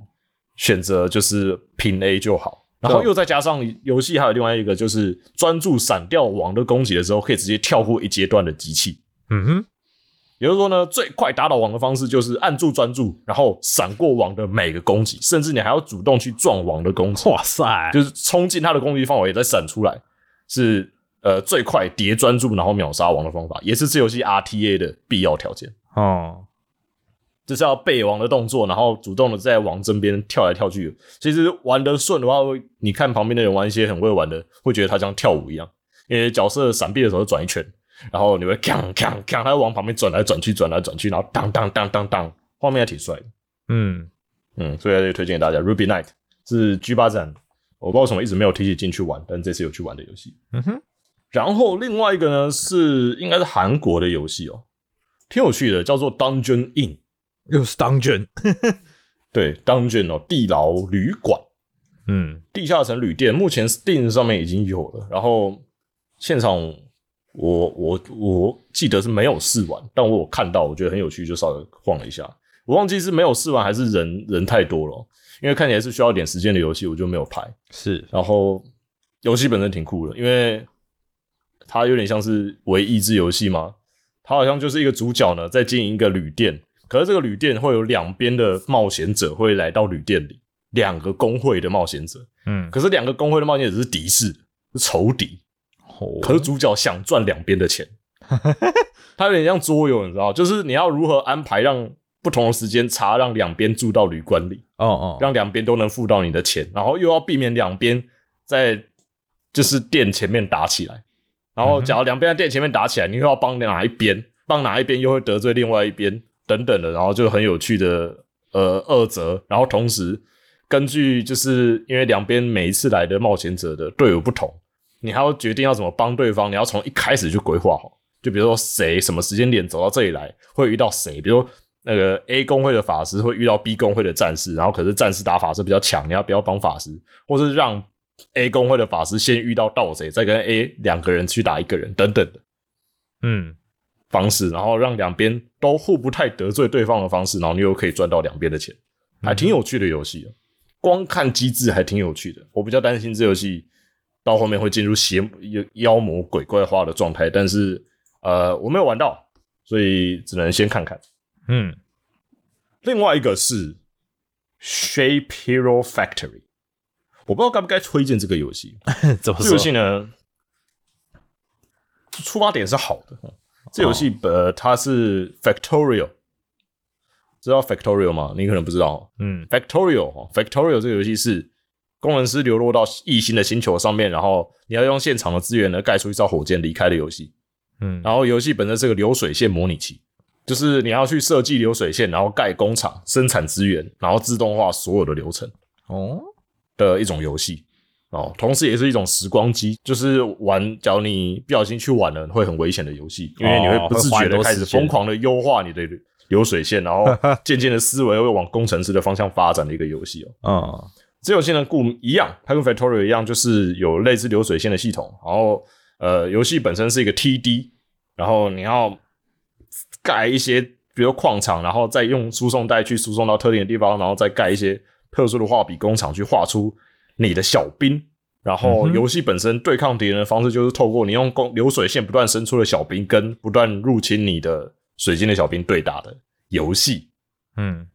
选择就是平 A 就好。然后又再加上游戏还有另外一个就是专注闪掉网的攻击的时候，可以直接跳过一阶段的机器。嗯哼，也就是说呢，最快打倒网的方式就是按住专注，然后闪过网的每个攻击，甚至你还要主动去撞网的攻击，哇塞，就是冲进他的攻击范围再闪出来，是呃最快叠专注然后秒杀王的方法，也是这游戏 RTA 的必要条件。哦，就是要背王的动作，然后主动的在王身边跳来跳去。其实玩得顺的话，会你看旁边的人玩一些很会玩的，会觉得他像跳舞一样，因为角色闪避的时候转一圈，然后你会锵锵锵，他往旁边转来转去，转来转去，然后当当当当当，画面还挺帅的。嗯，嗯，所以推荐给大家，Ruby Night 是 G 八展，我不知道为什么一直没有提起进去玩，但这次有去玩的游戏。嗯哼，然后另外一个呢是应该是韩国的游戏哦，挺有趣的，叫做 Dungeon Inn。又是 dungeon，[laughs] 对，Dungeon 哦，地牢旅馆。嗯，地下城旅店，目前 Steam 上面已经有了，然后现场我我我记得是没有试玩，但我有看到，我觉得很有趣，就稍微晃了一下。我忘记是没有试完还是人人太多了，因为看起来是需要一点时间的游戏，我就没有拍。是，然后游戏本身挺酷的，因为它有点像是唯益智游戏嘛，它好像就是一个主角呢在经营一个旅店，可是这个旅店会有两边的冒险者会来到旅店里，两个工会的冒险者，嗯，可是两个工会的冒险者是敌视，是仇敌，可是主角想赚两边的钱，[laughs] 它有点像桌游，你知道，就是你要如何安排让不同的时间差，让两边住到旅馆里，哦哦，让两边都能付到你的钱，然后又要避免两边在就是店前面打起来。然后，假如两边在店前面打起来，你又要帮哪一边？帮哪一边又会得罪另外一边，等等的，然后就很有趣的呃二则。然后同时，根据就是因为两边每一次来的冒险者的队伍不同，你还要决定要怎么帮对方。你要从一开始就规划好，就比如说谁什么时间点走到这里来，会遇到谁，比如那个 A 工会的法师会遇到 B 工会的战士，然后可是战士打法师比较强，你要不要帮法师，或是让 A 工会的法师先遇到盗贼，再跟 A 两个人去打一个人等等的嗯，方式，然后让两边都互不太得罪对方的方式，然后你又可以赚到两边的钱，还挺有趣的游戏、啊。光看机制还挺有趣的，我比较担心这游戏到后面会进入邪妖妖魔鬼怪化的状态，但是呃我没有玩到，所以只能先看看。嗯，另外一个是 Shape Hero Factory，我不知道该不该推荐这个游戏。[laughs] 怎么这游戏？呢，出发点是好的。这游戏呃，它是 Factorial，知道 Factorial 吗？你可能不知道。嗯 Factorial 哦，Factorial 这个游戏是工程师流落到异星的星球上面，然后你要用现场的资源呢盖出一艘火箭离开的游戏。嗯，然后游戏本身是个流水线模拟器，就是你要去设计流水线，然后盖工厂、生产资源，然后自动化所有的流程。哦，的一种游戏哦，同时也是一种时光机，就是玩，假如你不小心去玩了，会很危险的游戏，因为你会不自觉的开始疯狂的优化你的流水线，然后 [laughs] 渐渐的思维会往工程师的方向发展的一个游戏哦。嗯这游戏呢，故一样，它跟 Factorio 一样，就是有类似流水线的系统，然后呃，游戏本身是一个 TD，然后你要盖一些，比如矿场，然后再用输送带去输送到特定的地方，然后再盖一些特殊的画笔工厂去画出你的小兵。然后游戏本身对抗敌人的方式就是透过你用工流水线不断伸出的小兵跟不断入侵你的水晶的小兵对打的游戏。嗯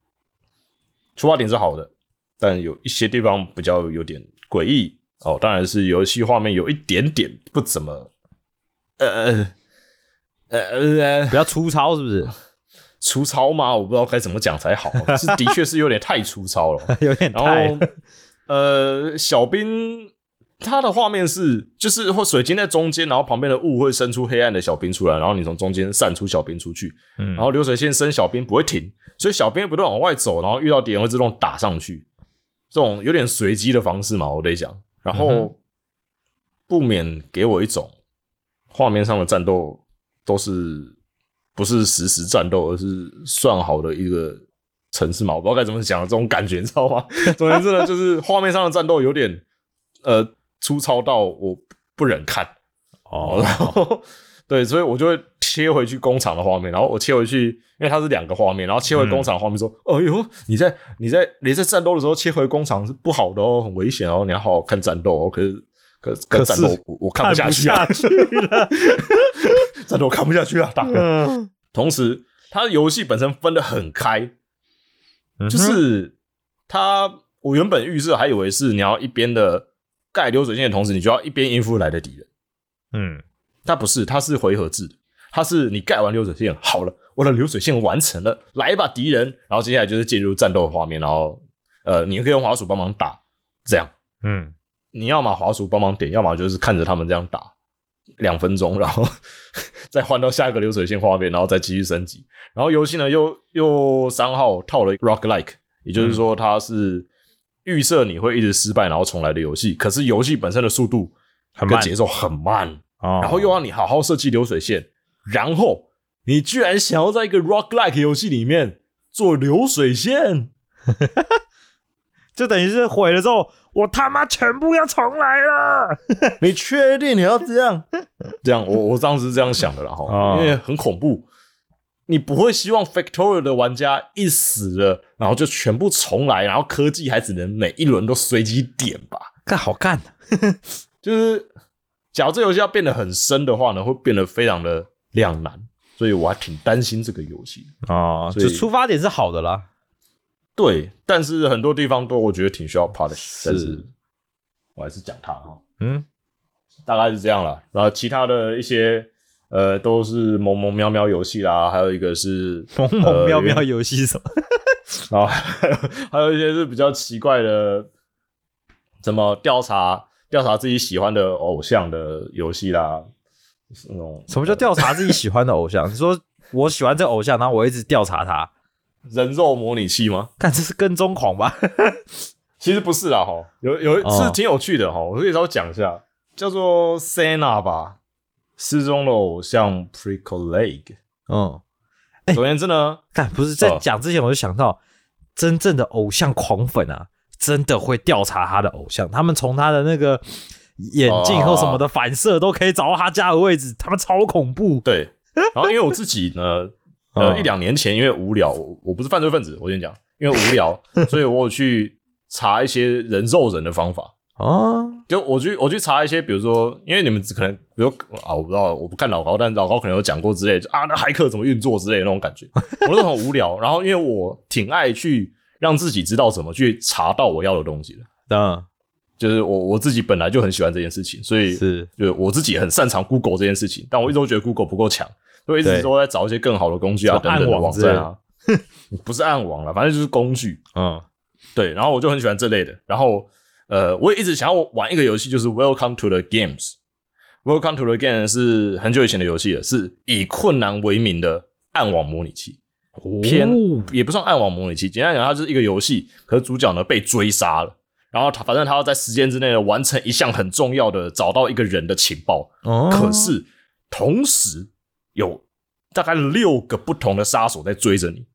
出发点是好的，但有一些地方比较有点诡异哦。当然是游戏画面有一点点不怎么，呃呃呃呃比较粗糙是不是？粗糙吗？我不知道该怎么讲才好。[laughs] 是的确是有点太粗糙了。[laughs] 有点然太后呃，小兵他的画面是就是或水晶在中间，然后旁边的雾会伸出黑暗的小兵出来，然后你从中间散出小兵出去，嗯然后流水线伸小兵不会停，所以小兵不断往外走，然后遇到敌人会自动打上去，这种有点随机的方式嘛，我得讲，然嗯后不免给我一种画面上的战斗都是不是实时战斗，而是算好的一个城市嘛，我不知道该怎么讲这种感觉，[laughs] 你知道吗？[laughs] 总而言之呢，就是画面上的战斗有点呃粗糙到我不忍看。哦然后对，所以我就会切回去工厂的画面，然后我切回去，因为它是两个画面，然后切回工厂画面说：“哦呦，你在你在你在战斗的时候切回工厂是不好的哦，很危险哦，你要好好看战斗哦。”可是可可可是我我看不下去了。战斗我看不下去啊，大哥。嗯，同时，它的游戏本身分得很开，嗯就是它我原本预设还以为是你要一边的盖流水线的同时，你就要一边应付来的敌人。嗯。它不是，它是回合制的，它是你盖完流水线好了，我的流水线完成了，来吧敌人，然后接下来就是进入战斗画面，然后呃，你可以用滑鼠帮忙打，这样。嗯。你要么滑鼠帮忙点，要么就是看着他们这样打两分钟，然后 [laughs] 再换到下一个流水线画面，然后再继续升级。然后游戏呢又又三号套了 rock like，也就是说它是预设你会一直失败然后重来的游戏，可是游戏本身的速度很慢跟节奏很慢，哦。然后又让你好好设计流水线，然后你居然想要在一个 rock like 游戏里面做流水线，[laughs] 就等于是毁了之后，我他妈全部要重来了。[laughs] 你确定你要这样？[laughs] 这样，我我当时是这样想的啦，哈、哦因为很恐怖。你不会希望 Factorio 的玩家一死了，然后就全部重来，然后科技还只能每一轮都随机点吧？干好干，[laughs] 就是，假如这游戏要变得很深的话呢，会变得非常的两难，所以我还挺担心这个游戏。啊，就出发点是好的啦。对，但是很多地方都我觉得挺需要 polish，但是我还是讲它哈，嗯大概是这样了。然后其他的一些呃，都是萌萌喵喵游戏啦，还有一个是 [laughs] 萌萌喵喵游戏什么？然后还 [laughs] 有还有一些是比较奇怪的，怎么调查调查自己喜欢的偶像的游戏啦，那种什么叫调查自己喜欢的偶像？你说我喜欢这偶像，然后我一直调查他，人肉模拟器吗？看这是跟踪狂吧？[laughs] 其实不是啦，哈，有有哦。是挺有趣的哈，我可以稍微讲一下，叫做 Senna 吧，失踪的偶像 Prickle Leg。嗯，总而言之呢，看不是在哦。讲之前我就想到，真正的偶像狂粉啊，真的会调查他的偶像，他们从他的那个眼镜或什么的反射都可以找到他家的位置，他们超恐怖。对，然后因为我自己呢，呃，嗯一两年前因为无聊，我我不是犯罪分子，我先讲，因为无聊，[laughs] 所以我有去查一些人肉人的方法。啊，就我去我去查一些，比如说，因为你们可能，比如啊，我不知道，我不看老高，但老高可能有讲过之类，就啊，那骇客怎么运作之类的那种感觉，[laughs] 我都很无聊。然后因为我挺爱去让自己知道怎么去查到我要的东西的，嗯，就是我我自己本来就很喜欢这件事情，所以是。就是我自己很擅长 Google 这件事情，但我一直都觉得 Google 不够强，所以一直对。都在找一些更好的工具啊暗网网站啊，[laughs] 不是暗网了，反正就是工具。嗯，对，然后我就很喜欢这类的，然后呃，我也一直想要玩一个游戏，就是 Welcome to the Games。Welcome to the Games 是很久以前的游戏了，是以困难为名的暗网模拟器，偏、哦也不算暗网模拟器，简单讲，它就是一个游戏，可是主角呢被追杀了，然后他反正他要在时间之内呢完成一项很重要的找到一个人的情报，哦。可是同时有大概六个不同的杀手在追着你，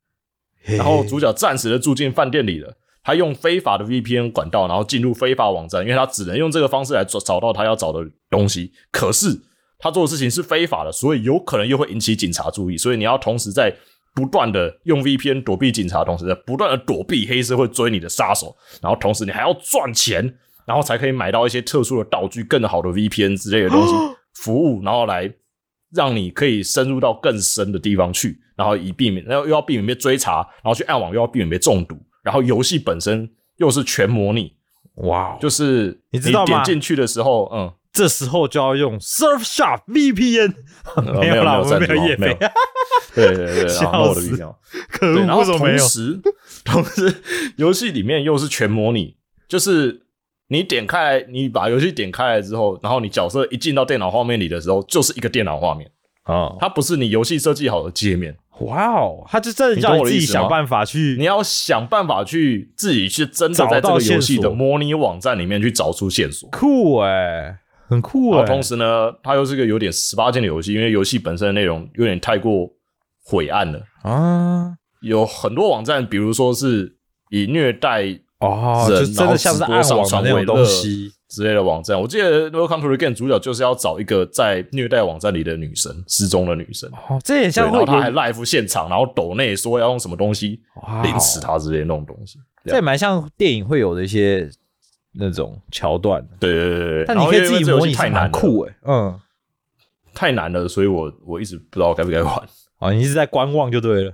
然后主角暂时的住进饭店里了。他用非法的 VPN 管道，然后进入非法网站，因为他只能用这个方式来找找到他要找的东西。可是他做的事情是非法的，所以有可能又会引起警察注意。所以你要同时在不断的用 VPN 躲避警察，同时在不断的躲避黑社会追你的杀手，然后同时你还要赚钱，然后才可以买到一些特殊的道具、更好的 VPN 之类的东西 [gasps] 服务，然后来让你可以深入到更深的地方去，然后以避免，然后又要避免被追查，然后去暗网又要避免被中毒，然后游戏本身又是全模拟，哇，就就是你知道吗？点进去的时候，嗯，这时候就要用 Surfshark VPN，呃 [laughs] 没有啦，没有我们没赞助哦没有。对对对，[laughs] 笑死。可对，恶，然后？同时，同时游戏里面又是全模拟，就是你点开来，你把游戏点开来之后，然后你角色一进到电脑画面里的时候，就是一个电脑画面，啊，它不是你游戏设计好的界面，哇哦，它就真的你自己想办法去你要想办法去自己去真的在这个游戏的模拟网站里面去找出线索。酷哎，很酷哎，然后同时呢，它又是个有点十八禁的游戏，因为游戏本身的内容有点太过晦暗了，啊，有很多网站，比如说是以虐待哦，人就真的像是暗网的那种东西，之类的网站。我记得《Welcome to the Game》主角就是要找一个在虐待网站里的女生，失踪的女生。哦，这也，像会然后他还 live 现场，然后抖内说要用什么东西哇哦凌迟她之类的那种东西。这也蛮像电影会有的一些那种桥段，对对对对对。但你可以自己模拟太难酷哎，嗯，太难了，所以我我一直不知道该不该玩。啊，你一直在观望就对了，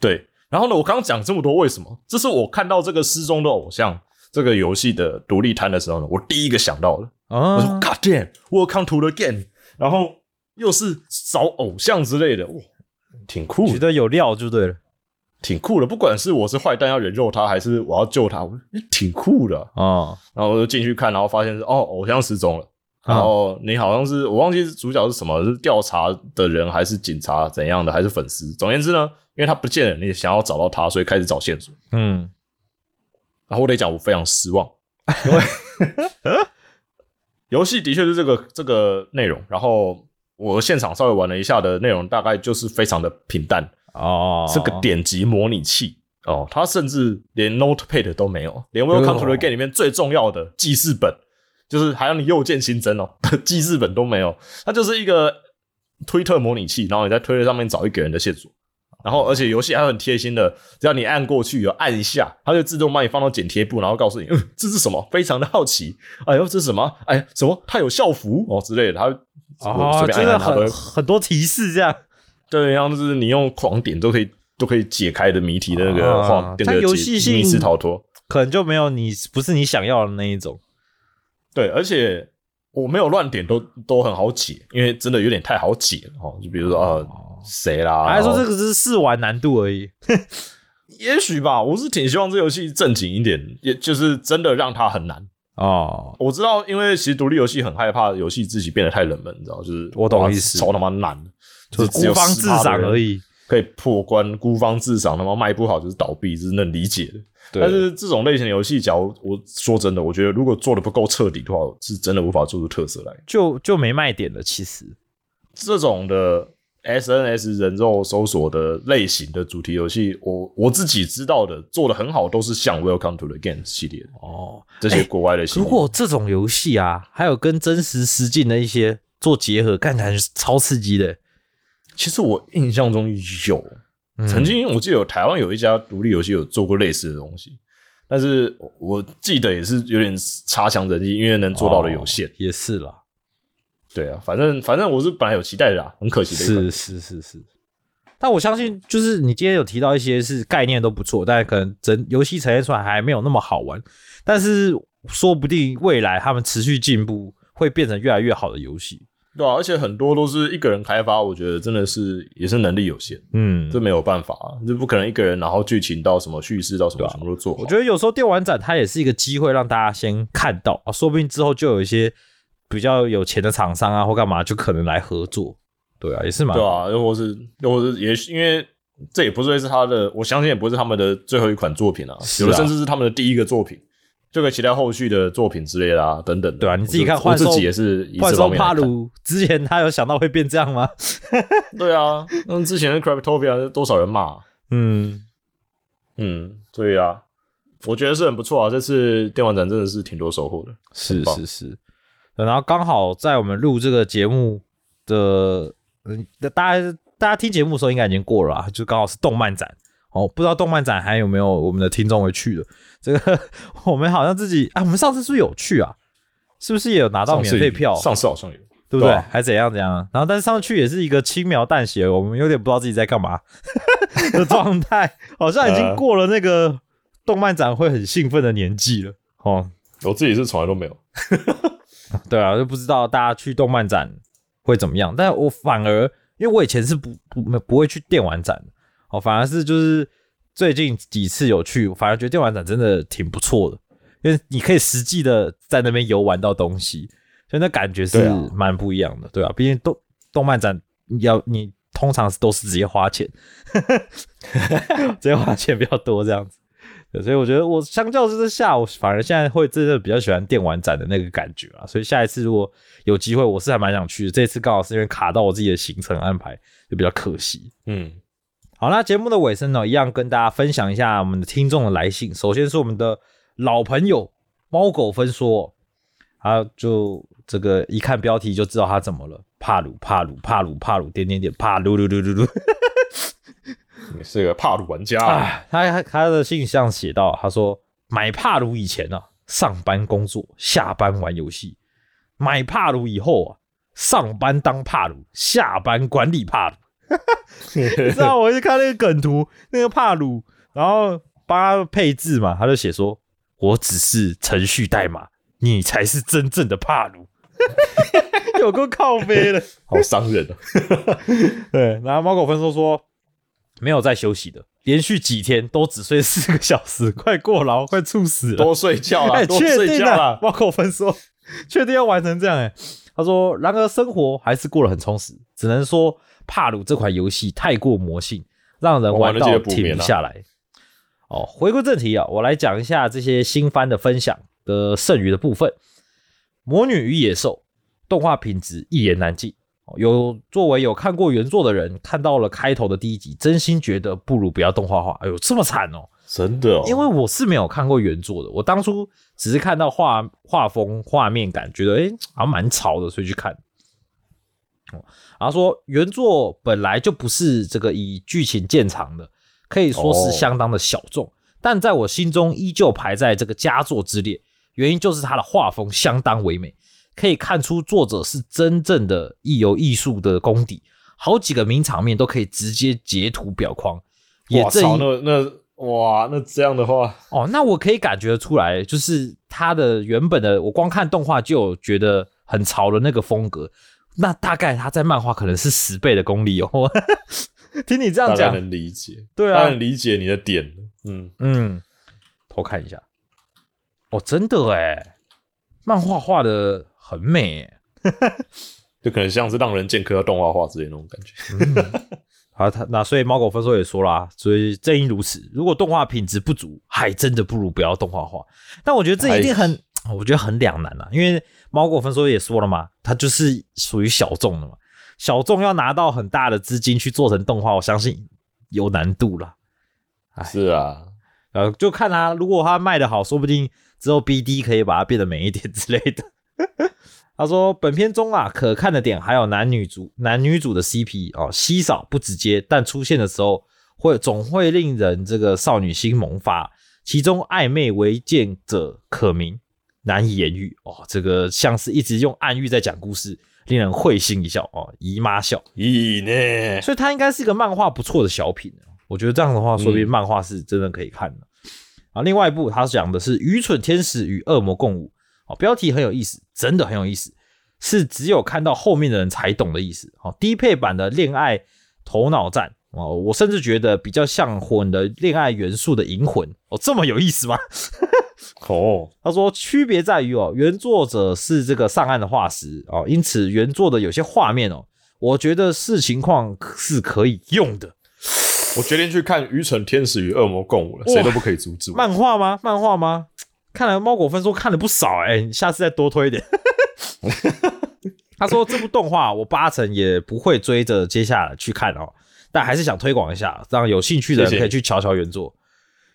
对，然后呢，我刚刚讲这么多，为什么？这是我看到这个失踪的偶像这个游戏的独立摊的时候呢，我第一个想到的。啊我说啊，God damn, welcome to the game，然后又是找偶像之类的，哇，挺酷的，觉得有料就对了，挺酷的。不管是我是坏蛋要人肉他，还是我要救他，我诶挺酷的。啊，然后我就进去看，然后发现是哦，偶像失踪了。然啊后你好像是我忘记主角是什么，是调查的人还是警察怎样的，还是粉丝？总而言之呢，因为他不见了，你想要找到他，所以开始找线索。嗯，然后我得讲，我非常失望，[laughs] 因为游戏的确是这个这个内容，然后我现场稍微玩了一下的内容，大概就是非常的平淡，哦，是个点击模拟器哦，它甚至连 Notepad 都没有，连 Welcome to the Game 里面最重要的记事本，就是还让你右键新增哦，[laughs] 记事本都没有，它就是一个推特模拟器，然后你在推特上面找一个人的线索。然后，而且游戏还很贴心的，只要你按过去，有按一下，它就自动帮你放到剪贴簿，然后告诉你，嗯，这是什么？非常的好奇。哎呦，这是什么？哎，什么？它有校服哦之类的。它我哦，真的很很多提示这样，对，然后就是你用狂点都可以都可以解开的谜题的那个啊画，它游戏性密室逃脱。可能就没有你不是你想要的那一种，对，而且我没有乱点都都很好解，因为真的有点太好解了哦。就比如说啊，谁啦？还是说这个？只是试玩难度而已？也许吧，我是挺希望这游戏正经一点，也就是真的让它很难。哦，我知道，因为其实独立游戏很害怕游戏自己变得太冷门，你知道，就是我懂意思超他妈难，就是孤芳自10%的人赏而已。可以破关，孤芳自赏，他妈卖不好就是倒闭，这是能理解的。但是这种类型的游戏，假如我说真的，我觉得如果做的不够彻底的话，是真的无法做出特色来。就就没卖点了。其实，这种的 SNS 人肉搜索的类型的主题游戏，我我自己知道的做的很好，都是像 Welcome to the Game 系列的哦，这些国外的系列。如果这种游戏啊，还有跟真实实境的一些做结合，看起来是超刺激的。其实我印象中有，嗯曾经我记得有台湾有一家独立游戏有做过类似的东西，但是我记得也是有点差强人意，因为能做到的有限。哦也是啦，对啊，反正反正我是本来有期待的啦，很可惜的是是是是。但我相信，就是你今天有提到一些是概念都不错，但可能整游戏呈现出来还没有那么好玩。但是说不定未来他们持续进步，会变成越来越好的游戏。对啊，而且很多都是一个人开发，我觉得真的是也是能力有限，嗯，这没有办法啊，这不可能一个人，然后剧情到什么叙事到什么全部都做好。我觉得有时候电玩展它也是一个机会，让大家先看到啊，说不定之后就有一些比较有钱的厂商啊或干嘛，就可能来合作。对啊，也是蛮对啊，又或是又或是也许因为这也不会是他的，我相信也不是他们的最后一款作品啊，啊有的甚至是他们的第一个作品，就可以期待后续的作品之类的啊，等等的。对啊，你自己看我幻兽，自己也是以幻兽这方面来看。帕鲁之前他有想到会变这样吗？[laughs] 对啊，那之前的 Cryptopia 多少人骂，嗯，嗯，对啊，我觉得是很不错啊，这次电玩展真的是挺多收获的。是是是。然后刚好在我们录这个节目的，嗯，大家大家听节目的时候应该已经过了啊，就刚好是动漫展哦。不知道动漫展还有没有我们的听众会去的？这个 [laughs] 我们好像自己啊，我们上次是不是有去啊？是不是也有拿到免费票？上次好像有，对不对？还怎样怎样？然后但是上去也是一个轻描淡写，我们有点不知道自己在干嘛 [laughs] 的状态，好像已经过了那个动漫展会很兴奋的年纪了哦。我自己是从来都没有。[laughs] 对啊，就不知道大家去动漫展会怎么样。但我反而，因为我以前是不不没不会去电玩展的，哦，反而是就是最近几次有去，反而觉得电玩展真的挺不错的，因为你可以实际的在那边游玩到东西，所以那感觉是蛮不一样的，对啊，毕竟动动漫展要你通常是都是直接花钱，[laughs] 直接花钱比较多这样子。对，所以我觉得我相较之下，我反而现在会真的比较喜欢电玩展的那个感觉啊。所以下一次如果有机会，我是还蛮想去的。这次刚好是因为卡到我自己的行程安排，就比较可惜。嗯，好，那节目的尾声呢，一样跟大家分享一下我们的听众的来信。首先是我们的老朋友猫狗分说，啊就这个一看标题就知道他怎么了，帕鲁帕鲁帕鲁帕鲁点点点帕鲁噜噜噜噜。你是个帕鲁玩家啊，啊，他他的信上写到，他说买帕鲁以前啊，上班工作，下班玩游戏；买帕鲁以后啊，上班当帕鲁，下班管理帕鲁。[laughs] 你知道我一看那个梗图，那个帕鲁，然后帮他配置嘛，他就写说：“我只是程序代码，你才是真正的帕鲁。[laughs] ”有够靠背的。[laughs] 好伤人啊。对，然后猫狗分说说没有在休息的，连续几天都只睡四个小时，快过劳，快猝死了。多睡觉啦，哎，多睡觉啦，。猫狗分说确定要完成这样哎。他说，然而生活还是过得很充实，只能说帕鲁这款游戏太过魔性，让人玩到停不下来。哦，回归正题啊，我来讲一下这些新番的分享的剩余的部分。《魔女与野兽》动画品质一言难尽。哦有作为有看过原作的人，看到了开头的第一集，真心觉得不如不要动画化。哎呦，这么惨哦！真的哦，因为我是没有看过原作的，我当初只是看到画画风、画面感，觉得诶好像蛮潮的，所以去看。哦，然后说原作本来就不是这个以剧情见长的，可以说是哦相当的小众，但在我心中依旧排在这个佳作之列。原因就是它的画风相当唯美，可以看出作者是真正的艺有艺术的功底，好几个名场面都可以直接截图表框。也，正那那哇，那这样的话，哦，那我可以感觉得出来，就是它的原本的，我光看动画就有觉得很潮的那个风格，那大概他在漫画可能是十倍的功力哦。[laughs] 听你这样讲，能理解，对啊能理解你的点，嗯，嗯，偷看一下，哦，真的哎，漫画画的很美哎。[laughs] 就可能像是让人剑客要动画化之类的那种感觉。[laughs] 好，他那所以猫狗分手也说啦，所以正因如此，如果动画品质不足，还真的不如不要动画化。但我觉得这一定很，我觉得很两难啊，因为猫狗分说也说了嘛，它就是属于小众的嘛，小众要拿到很大的资金去做成动画，我相信有难度啦。是啊，呃，就看它，如果它卖的好，说不定之后 BD 可以把它变得美一点 [laughs] 之类的。他说，本片中啊，可看的点还有男女主男女主的 CP 哦，稀少不直接，但出现的时候会总会令人这个少女心萌发，其中暧昧为见者可明，难以言喻哦。这个像是一直用暗喻在讲故事，令人会心一笑哦，姨妈笑。咦呢？所以它应该是一个漫画不错的小品，我觉得这样的话，说不定漫画是真的可以看的。啊，另外一部它讲的是愚蠢天使与恶魔共舞。哦，标题很有意思，真的很有意思，是只有看到后面的人才懂的意思。哦，低配版的恋爱头脑战哦，我甚至觉得比较像混的恋爱元素的银魂哦，这么有意思吗？[laughs] 哦，他说区别在于哦，原作者是这个上岸的化石哦，因此原作的有些画面哦，我觉得视情况是可以用的。我决定去看《愚蠢天使与恶魔共舞》了，谁都不可以阻止我。漫画吗？漫画吗？[tsk] 看来猫狗分说看了不少哎、你下次再多推一点。[laughs] 他说这部动画我八成也不会追着接下来去看哦，但还是想推广一下，让有兴趣的人可以去瞧瞧原作。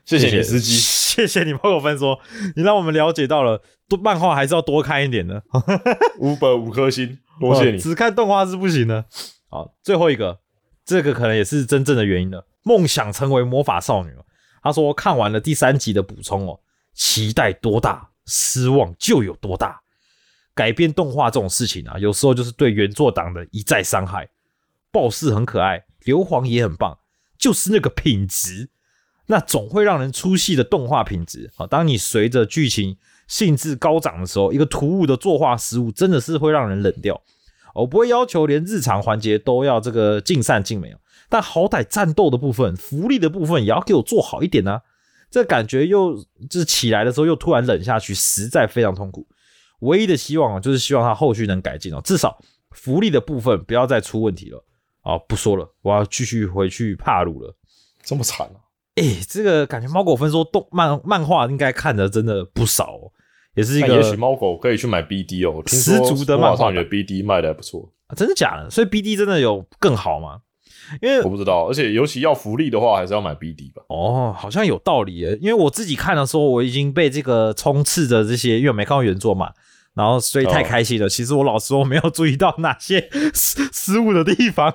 谢谢你，司机。[laughs] 谢谢你猫狗分说，你让我们了解到了多漫画还是要多看一点的。[laughs] 五本五颗星，多谢你。哦只看动画是不行的。好，最后一个，这个可能也是真正的原因了。梦想成为魔法少女哦，他说看完了第三集的补充哦，期待多大，失望就有多大。改编动画这种事情啊，有时候就是对原作党的一再伤害。暴士很可爱，硫磺也很棒，就是那个品质，那总会让人出戏的动画品质啊。当你随着剧情兴致高涨的时候，一个突兀的作画失误，真的是会让人冷掉。我不会要求连日常环节都要这个尽善尽美哦，但好歹战斗的部分、福利的部分也要给我做好一点呢、这感觉又就是起来的时候又突然冷下去，实在非常痛苦。唯一的希望啊，就是希望他后续能改进哦，至少福利的部分不要再出问题了。啊，不说了，我要继续回去帕鲁了。这么惨啊！哎、这个感觉猫狗分说动漫漫画应该看的真的不少、哦，也是一个也许猫狗可以去买 BD 哦，十足的漫画魔法少女的 BD 卖的还不错，啊真的假的？所以 BD 真的有更好吗？因为我不知道。而且尤其要福利的话，还是要买 BD 吧。哦，好像有道理耶。因为我自己看的时候，我已经被这个充斥着这些，因为我没看过原作嘛，然后所以太哦开心了。其实我老实说，没有注意到哪些 [laughs] 失失误的地方。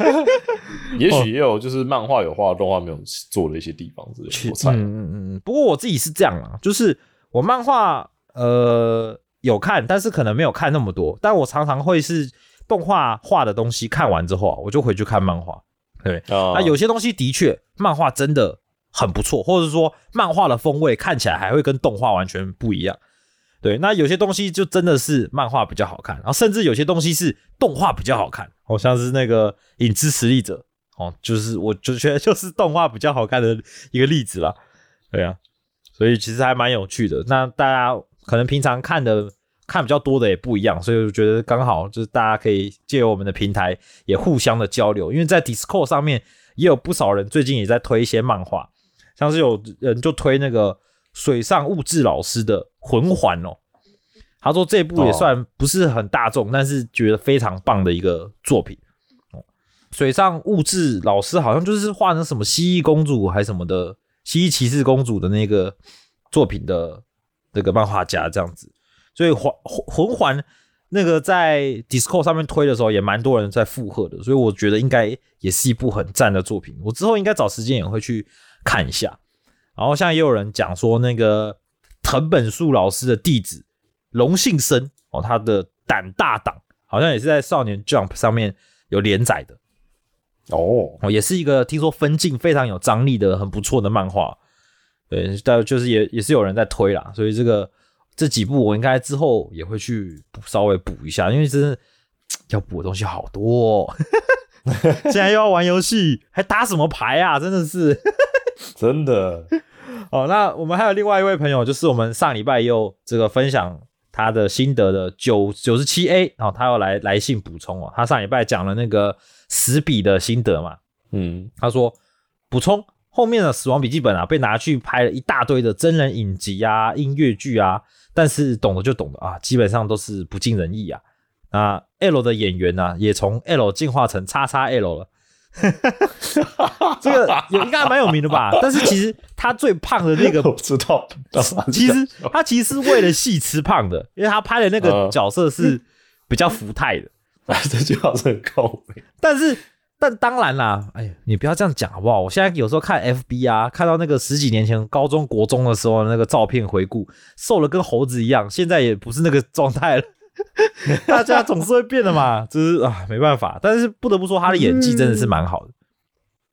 [laughs] 也许也有就是漫画有画，动画没有做的一些地方之类的。我猜嗯嗯嗯嗯。不过我自己是这样啊，就是我漫画呃有看，但是可能没有看那么多。但我常常会是动画画的东西看完之后啊，我就回去看漫画。对，啊那有些东西的确漫画真的很不错，或者说漫画的风味看起来还会跟动画完全不一样。对，那有些东西就真的是漫画比较好看，然后甚至有些东西是动画比较好看，好、像是那个《影之实力者》哦，就是我就觉得就是动画比较好看的一个例子啦。对啊，所以其实还蛮有趣的。那大家可能平常看的看比较多的也不一样，所以我觉得刚好就是大家可以借由我们的平台也互相的交流，因为在 Discord 上面也有不少人最近也在推一些漫画，像是有人就推那个水上物质老师的魂环哦，他说这部也算不是很大众，但是觉得非常棒的一个作品。哦，水上物质老师好像就是画成什么蜥蜴公主还是什么的蜥蜴骑士公主的那个作品的那个漫画家这样子，所以环魂环那个在 Discord 上面推的时候也蛮多人在附和的，所以我觉得应该也是一部很赞的作品。我之后应该找时间也会去看一下。然后像也有人讲说，那个藤本树老师的弟子龙信生哦，他的胆大党好像也是在少年 Jump 上面有连载的哦，哦，也是一个听说分镜非常有张力的很不错的漫画。对，但就是也也是有人在推啦，所以这个这几部我应该之后也会去稍微补一下，因为真的要补的东西好多、哦。[laughs] 现在又要玩游戏，还打什么牌啊？真的是。[laughs] 真的，哦，那我们还有另外一位朋友，就是我们上礼拜又这个分享他的心得的九九十七 A，然后他要来来信补充哦。他上礼拜讲了那个死笔的心得嘛，嗯，他说补充后面的《死亡笔记本》啊，被拿去拍了一大堆的真人影集啊、音乐剧啊，但是懂的就懂的啊，基本上都是不尽人意啊。那 L 的演员呢、啊，也从 L 进化成叉叉 L 了。[laughs] 这个有应该蛮有名的吧？[laughs] 但是其实他最胖的那个我知道，其实他其实是为了戏吃胖的，因为他拍的那个嗯角色是比较福态的。[laughs] 这句话是很高明。但是，但当然啦，哎呀，你不要这样讲好不好？我现在有时候看 FB 啊，看到那个十几年前高中国中的时候的那个照片回顾，瘦了跟猴子一样，现在也不是那个状态了。[laughs] 大家总是会变的嘛，就是啊，没办法。但是不得不说，他的演技真的是蛮好的。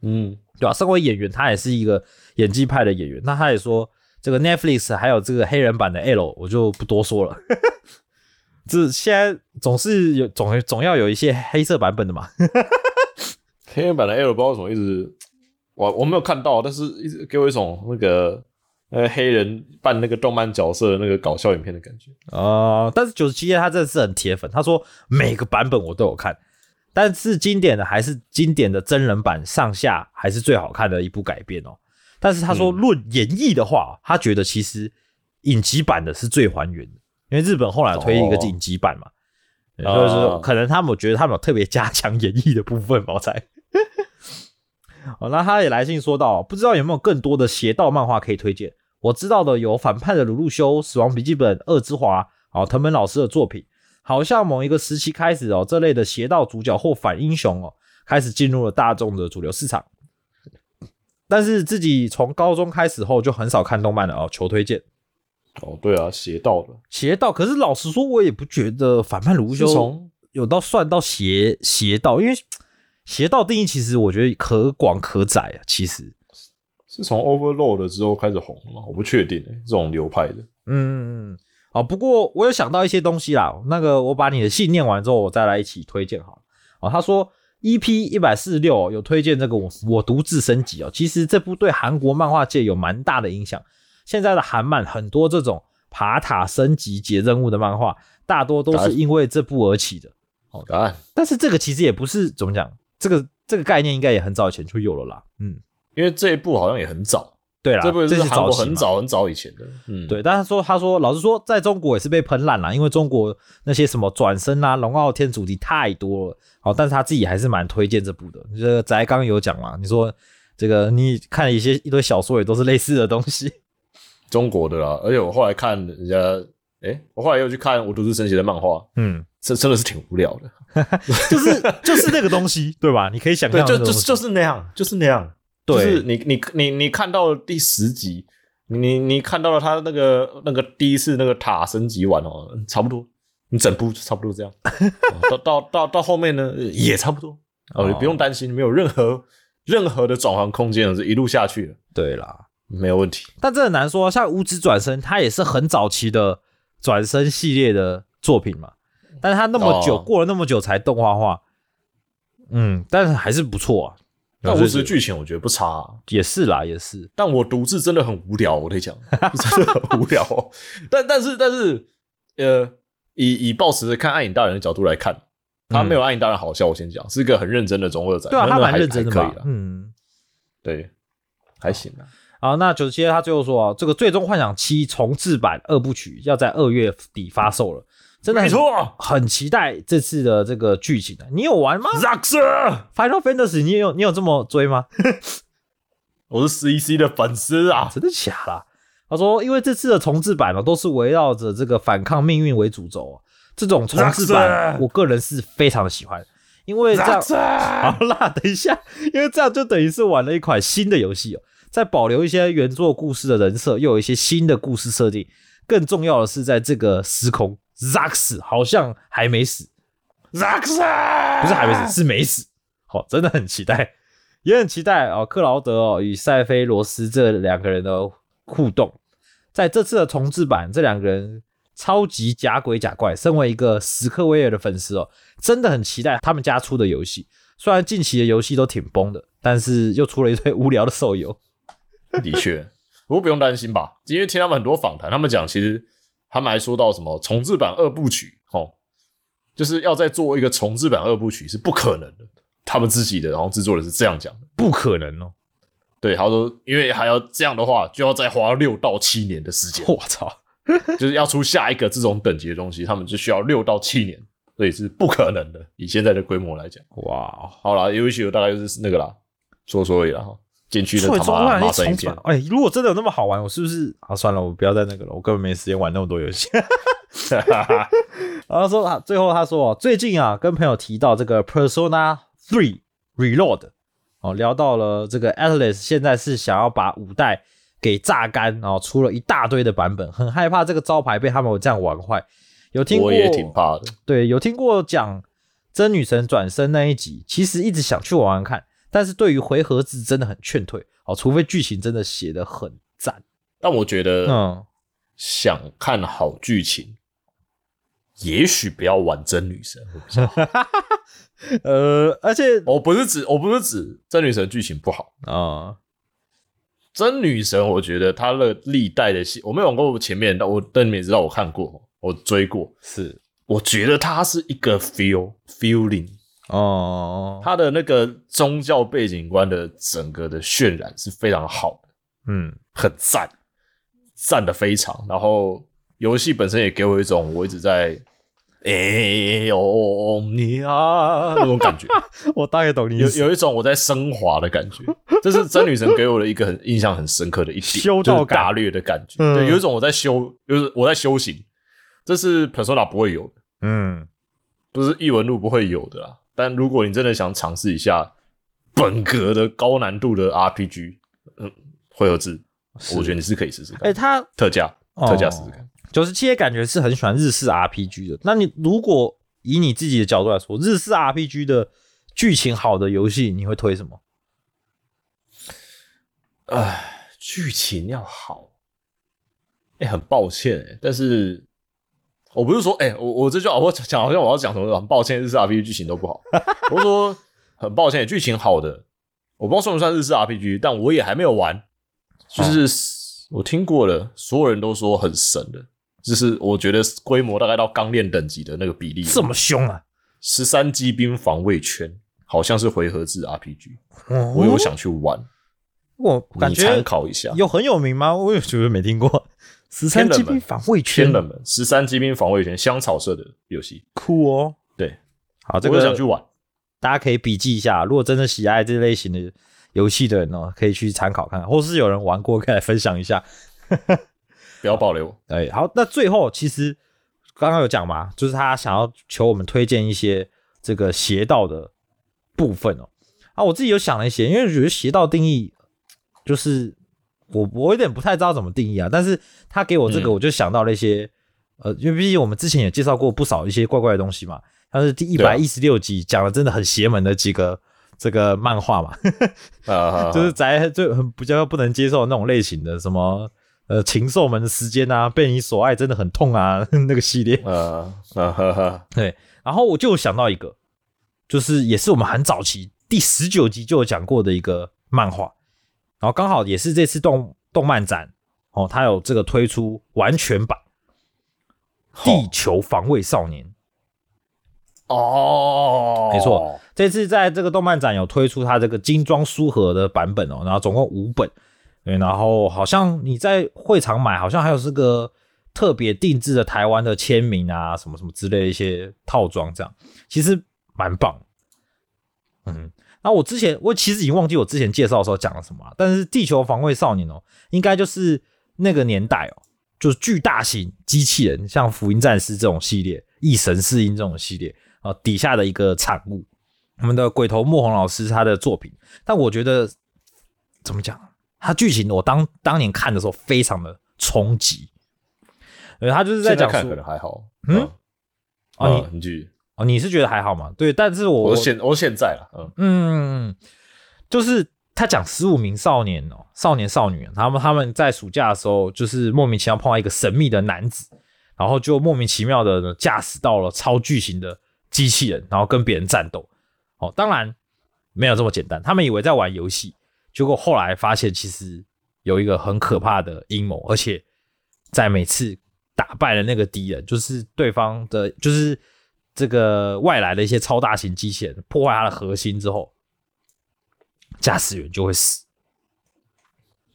嗯，对吧、身为演员，他也是一个演技派的演员。那他也说，这个 Netflix 还有这个黑人版的 L，我就不多说了。[laughs] 这现在总是有总总要有一些黑色版本的嘛。黑人版的 L 不知道为什么一直我我没有看到，但是一直给我一种那个呃黑人扮那个动漫角色的那个搞笑影片的感觉。呃，但是九十七页他真的是很铁粉，他说每个版本我都有看，但是经典的还是经典的真人版上下还是最好看的一部改编哦。但是他说论演绎的话，他觉得其实影集版的是最还原的，因为日本后来推一个影集版嘛，对所以说哦可能他们我觉得他们有特别加强演绎的部分吧，我猜。[laughs] 哦，那他也来信说到，不知道有没有更多的邪道漫画可以推荐？我知道的有反叛的鲁路修、死亡笔记本、恶之华，哦，藤本老师的作品，好像某一个时期开始哦，这类的邪道主角或反英雄哦，开始进入了大众的主流市场。但是自己从高中开始后就很少看动漫了哦，求推荐。哦，对啊，邪道的，邪道，可是老实说，我也不觉得反叛鲁路修从有到算到邪邪道，因为邪道定义其实我觉得可广可窄啊，其实。是从 Overload 之后开始红了吗？我不确定、欸、这种流派的。嗯，嗯，好，不过我有想到一些东西啦。那个，我把你的信念完之后，我再来一起推荐好了。哦，他说 EP 一百四十六有推荐这个我我独自升级哦。其实这部对韩国漫画界有蛮大的影响。现在的韩漫很多这种爬塔升级解任务的漫画，大多都是因为这部而起的。答案，但是这个其实也不是怎么讲，这个这个概念应该也很早以前就有了啦。嗯，因为这一部好像也很早，对啦，这部这是是韩国早很早很早以前的。嗯，对，但是说，他说，老实说，在中国也是被喷烂了，因为中国那些什么转身啊、龙傲天主题太多了。好，但是他自己还是蛮推荐这部的。这个翟刚有讲嘛，你说这个你看一些一堆小说也都是类似的东西。[laughs] 中国的啦。而且我后来看人家，诶、我后来又去看《我独自升级》的漫画，嗯，这真的是挺无聊的。[laughs] 就是就是那个东西，对吧？你可以想，象就就是就是那样，就是那样。对就是你你你你看到了第十集，你你看到了他那个那个第一次那个塔升级完哦，差不多，你整部就差不多这样。哦 [laughs] 到到到到后面呢，也差不多。哦，你不用担心，没有任何任何的转换空间了，是一路下去了，对啦。没有问题。但这很难说，像五指转身，它也是很早期的转身系列的作品嘛，但是它那么久、哦过了那么久才动画化，嗯，但是还是不错啊。但无就是实剧情我觉得不差、啊，也是啦，也是，但我独自真的很无聊，我得讲，[laughs] 真的很无聊、哦。但但是但是，呃，以以抱持着看暗影大人的角度来看，他没有暗影大人好笑。我先讲，是一个很认真的中二仔，对啊，他蛮认真的嘛还可以，了，嗯。对，还行啊。好，那九十七他最后说啊，这个《最终幻想七》重制版二部曲要在二月底发售了，真的没错很期待这次的这个剧情的。你有玩吗 z a x e？Final Fantasy 你有你有这么追吗？[laughs] 我是 CC 的粉丝啊，真的假的？他说，因为这次的重置版呢、都是围绕着这个反抗命运为主轴、啊，这种重置版我个人是非常的喜欢，因为这样好啦，等一下，因为这样就等于是玩了一款新的游戏哦，在保留一些原作故事的人设，又有一些新的故事设定。更重要的是，在这个时空，Zax 好像还没死，Zaxxer 不是还没死，是没死。好、真的很期待，也很期待哦。克劳德哦与塞菲罗斯这两个人的互动，在这次的重制版，这两个人超级假鬼假怪，身为一个史克威尔的粉丝哦，真的很期待他们家出的游戏。虽然近期的游戏都挺崩的，但是又出了一堆无聊的手游。的确，不过不用担心吧，因为听他们很多访谈，他们讲其实他们还说到什么重置版二部曲，哦，就是要再做一个重置版二部曲是不可能的。他们自己的然后制作人是这样讲的，不可能哦！对，他说因为还要这样的话，就要再花六到七年的时间，我操，就是要出下一个这种等级的东西，他们就需要六到七年，所以是不可能的。以现在的规模来讲，哇，好了，游戏大概就是那个啦，说说而已啦哈。进去的他妈骂声一片，哎，如果真的有那么好玩，我是不是啊？算了，我不要再那个了，我根本没时间玩那么多游戏。[laughs] 然后说啊，最后他说，最近啊，跟朋友提到这个 Persona Three Reload，哦，聊到了这个 Atlas 现在是想要把五代给榨干，然后出了一大堆的版本，很害怕这个招牌被他们这样玩坏。有听过？我也挺怕的。对，有听过讲真女神转身那一集，其实一直想去玩玩看。但是对于回合制真的很劝退哦，除非剧情真的写的很赞。但我觉得，嗯，想看好剧情，也许不要玩真女神。[laughs] 呃，而且我不是指，我不是指真女神剧情不好啊。真女神，我觉得她的历代的戏，我没有玩过前面，但我但你们也知道，我看过，我追过。是，我觉得它是一个 feel feeling。哦，他的那个宗教背景观的整个的渲染是非常好的，嗯，很赞，赞的非常。然后游戏本身也给我一种我一直在哎呦你啊那种感觉，我大概懂你有有一种我在升华的感觉，这是真女神给我的一个很印象很深刻的一点，修道大略的感觉，对，有一种我在修，就是我在修行，这是 Persona 不会有的，嗯，不是异闻录不会有的啦。但如果你真的想尝试一下本格的高难度的 RPG，嗯，回合制，我觉得你是可以试试看。哎，它特价，特价试试看。九十七也感觉是很喜欢日式 RPG 的。那你如果以你自己的角度来说，日式 RPG 的剧情好的游戏，你会推什么？哎，剧情要好。哎，很抱歉，哎，但是。我不是说，哎，我我这句话我讲好像我要讲什么，很抱歉，日式 RPG 剧情都不好。我说很抱歉，剧情好的，我不知道算不算日式 RPG，但我也还没有玩。就是我听过了，所有人都说很神的，就是我觉得规模大概到钢炼等级的那个比例，这么凶啊！十三机兵防卫圈好像是回合制 RPG，我有想去玩，我感觉参考一下，有很有名吗？我也觉得没听过。十三机兵防卫圈，天冷门。十三机兵防卫圈，香草色的游戏，酷哦。对，好，这个想去玩，大家可以笔记一下。如果真的喜爱这类型的游戏的人哦，可以去参考看看，或是有人玩过，可以来分享一下。[laughs] 不要保留。哎，好，那最后其实刚刚有讲嘛，就是他想要求我们推荐一些这个邪道的部分哦。啊，我自己有想了一些，因为我觉得邪道定义就是。我我有点不太知道怎么定义啊，但是他给我这个，我就想到了一些，呃，因为毕竟我们之前也介绍过不少一些怪怪的东西嘛。他是第一百一十六集讲了真的很邪门的几个这个漫画嘛，[laughs] 就是宅就很比较不能接受那种类型的，什么呃禽兽们的时间啊，被你所爱真的很痛啊 [laughs] 那个系列，啊啊，[laughs] 对，然后我就想到一个，就是也是我们很早期第十九集就有讲过的一个漫画。然后刚好也是这次动动漫展哦，它有这个推出完全版《地球防卫少年》哦，没错，这次在这个动漫展有推出它这个精装书盒的版本哦，然后总共五本，对，然后好像你在会场买，好像还有这个特别定制的台湾的签名啊，什么什么之类的一些套装，这样其实蛮棒，嗯。那我之前我其实已经忘记我之前介绍的时候讲了什么，但是《地球防卫少年》哦，应该就是那个年代哦，就是巨大型机器人，像《福音战士》这种系列，《异神四音》这种系列啊底下的一个产物。我们的鬼头莫红老师他的作品，但我觉得怎么讲，他剧情我当当年看的时候非常的冲击，呃，他就是在讲可能还好，嗯，啊，你继续。哦，你是觉得还好吗？对，但是我我现我现在了，嗯嗯，就是他讲十五名少年哦，少年少女，他们他们在暑假的时候，就是莫名其妙碰到一个神秘的男子，然后就莫名其妙的驾驶到了超巨型的机器人，然后跟别人战斗。哦，当然没有这么简单，他们以为在玩游戏，结果后来发现其实有一个很可怕的阴谋，而且在每次打败了那个敌人，就是对方的，就是这个外来的一些超大型机器人破坏它的核心之后，驾驶员就会死。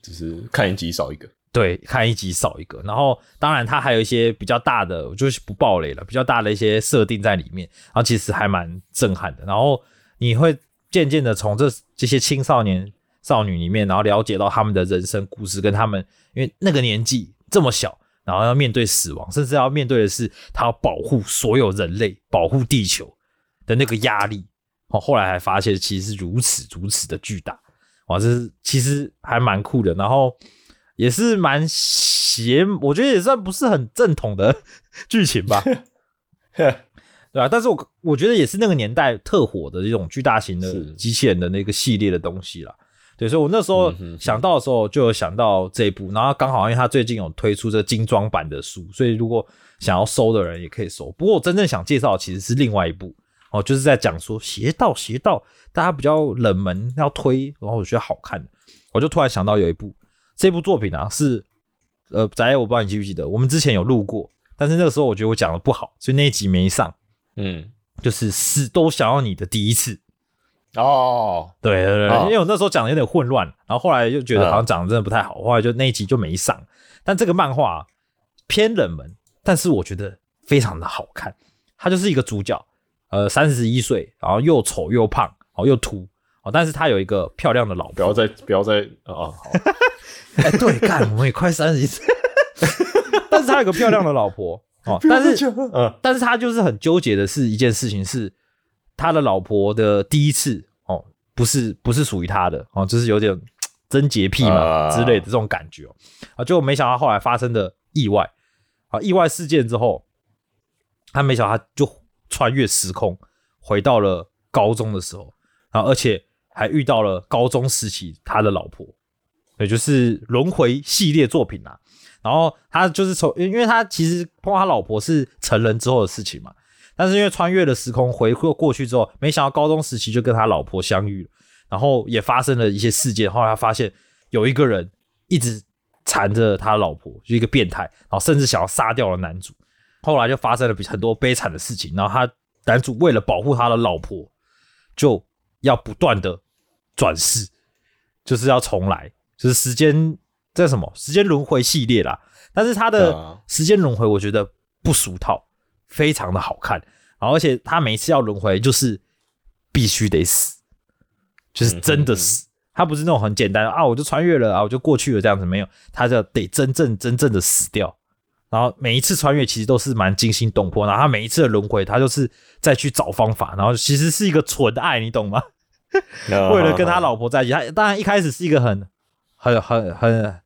就是看一集少一个。对，看一集少一个。然后，当然它还有一些比较大的，我就是不暴雷了，比较大的一些设定在里面，然后其实还蛮震撼的。然后你会渐渐的从这这些青少年少女里面，然后了解到他们的人生故事，跟他们因为那个年纪这么小，然后要面对死亡，甚至要面对的是他要保护所有人类、保护地球的那个压力。哦，后来还发现其实是如此如此的巨大，哇，这是其实还蛮酷的。然后。也是蛮邪，我觉得也算不是很正统的 [laughs] 剧情吧，[laughs] 对吧？但是我我觉得也是那个年代特火的这种巨大型的机器人的那个系列的东西啦。对，所以我那时候想到的时候就有想到这一部，然后刚好因为他最近有推出这精装版的书，所以如果想要收的人也可以收。不过我真正想介绍的其实是另外一部哦，就是在讲说邪道邪道，大家比较冷门要推，然后我觉得好看，我就突然想到有一部。这部作品啊，是呃，仔，我不知道你记不记得，我们之前有录过，但是那个时候我觉得我讲的不好，所以那一集没上。嗯，就是死都想要你的第一次。哦，对对对，因为我那时候讲的有点混乱，然后后来又觉得好像讲的真的不太好，后来就那一集就没上。但这个漫画偏冷门，但是我觉得非常的好看。他就是一个主角，呃，三十一岁，然后又丑又胖，然哦又秃，哦，但是他有一个漂亮的老婆。不要再不要再啊！好。[laughs] 哎，对，干，我们也快三十岁，[laughs] 但是他有个漂亮的老婆哦，但是，嗯，但是他就是很纠结的是一件事情，是他的老婆的第一次哦，不是不是属于他的哦，就是有点 [tsk] 贞洁癖嘛之类的这种感觉哦，啊，就没想到后来发生的意外啊，意外事件之后，他没想到他就穿越时空回到了高中的时候，然后而且还遇到了高中时期他的老婆。也，就是轮回系列作品啊。然后他就是从，因为他其实碰到他老婆是成人之后的事情嘛。但是因为穿越了时空回过过去之后，没想到高中时期就跟他老婆相遇了，然后也发生了一些事件。后来他发现有一个人一直缠着他老婆，就一个变态，然后甚至想要杀掉了男主。后来就发生了很多悲惨的事情。然后他男主为了保护他的老婆，就要不断的转世，就是要重来。就是时间这什么时间轮回系列啦，但是他的时间轮回我觉得不俗套，非常的好看，然后而且他每次要轮回就是必须得死，就是真的死，他不是那种很简单啊，我就穿越了啊，我就过去了这样子没有，他就得真正真正的死掉，然后每一次穿越其实都是蛮惊心动魄，然后他每一次的轮回他就是再去找方法，然后其实是一个纯爱，你懂吗？[laughs] 为了跟他老婆在一起，他当然一开始是一个很。很很很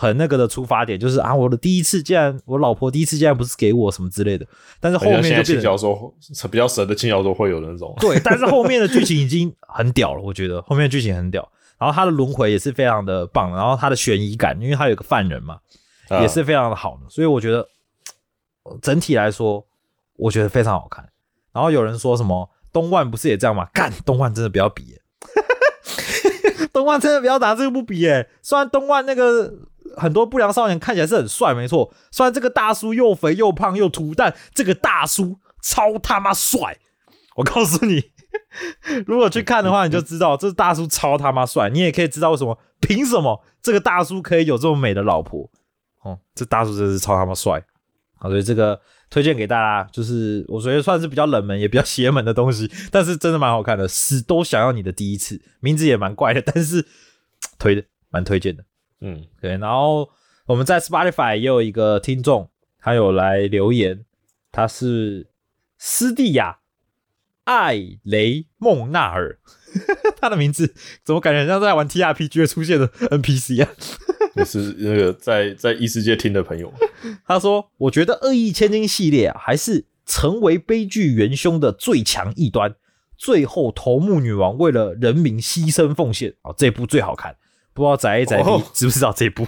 很那个的出发点就是啊，我的第一次竟然我老婆第一次竟然不是给我什么之类的，但是后面就轻小说比较神的轻小说会有那种对，但是 [laughs] 后面的剧情已经很屌了，我觉得后面的剧情很屌，然后他的轮回也是非常的棒，然后他的悬疑感，因为他有个犯人嘛，也是非常的好的，所以我觉得整体来说我觉得非常好看。然后有人说什么东万不是也这样吗？干东万真的不要比。[laughs] 东万真的不要拿这个不比诶，虽然东万那个很多不良少年看起来是很帅，没错。虽然这个大叔又肥又胖又秃，但这个大叔超他妈帅！我告诉你，[laughs] 如果去看的话，你就知道这大叔超他妈帅。你也可以知道为什么，凭什么这个大叔可以有这么美的老婆？哦，这大叔真是超他妈帅！好，所以这个。推荐给大家，就是我觉得算是比较冷门也比较邪门的东西，但是真的蛮好看的。死都想要你的第一次，名字也蛮怪的，但是 [laughs] 推的蛮推荐的。嗯，对。然后我们在 Spotify 也有一个听众，他有来留言，他是斯蒂亚艾雷孟纳尔，[laughs] 他的名字怎么感觉像在玩 TRPG 出现的 NPC 啊？[laughs] 也是那个在在异世界听的朋友，[laughs] 他说：“我觉得《恶意千金》系列啊，还是成为悲剧元凶的最强异端。最后头目女王为了人民牺牲奉献啊，这部最好看。不知道宅 A 宅 B 知不知道这部？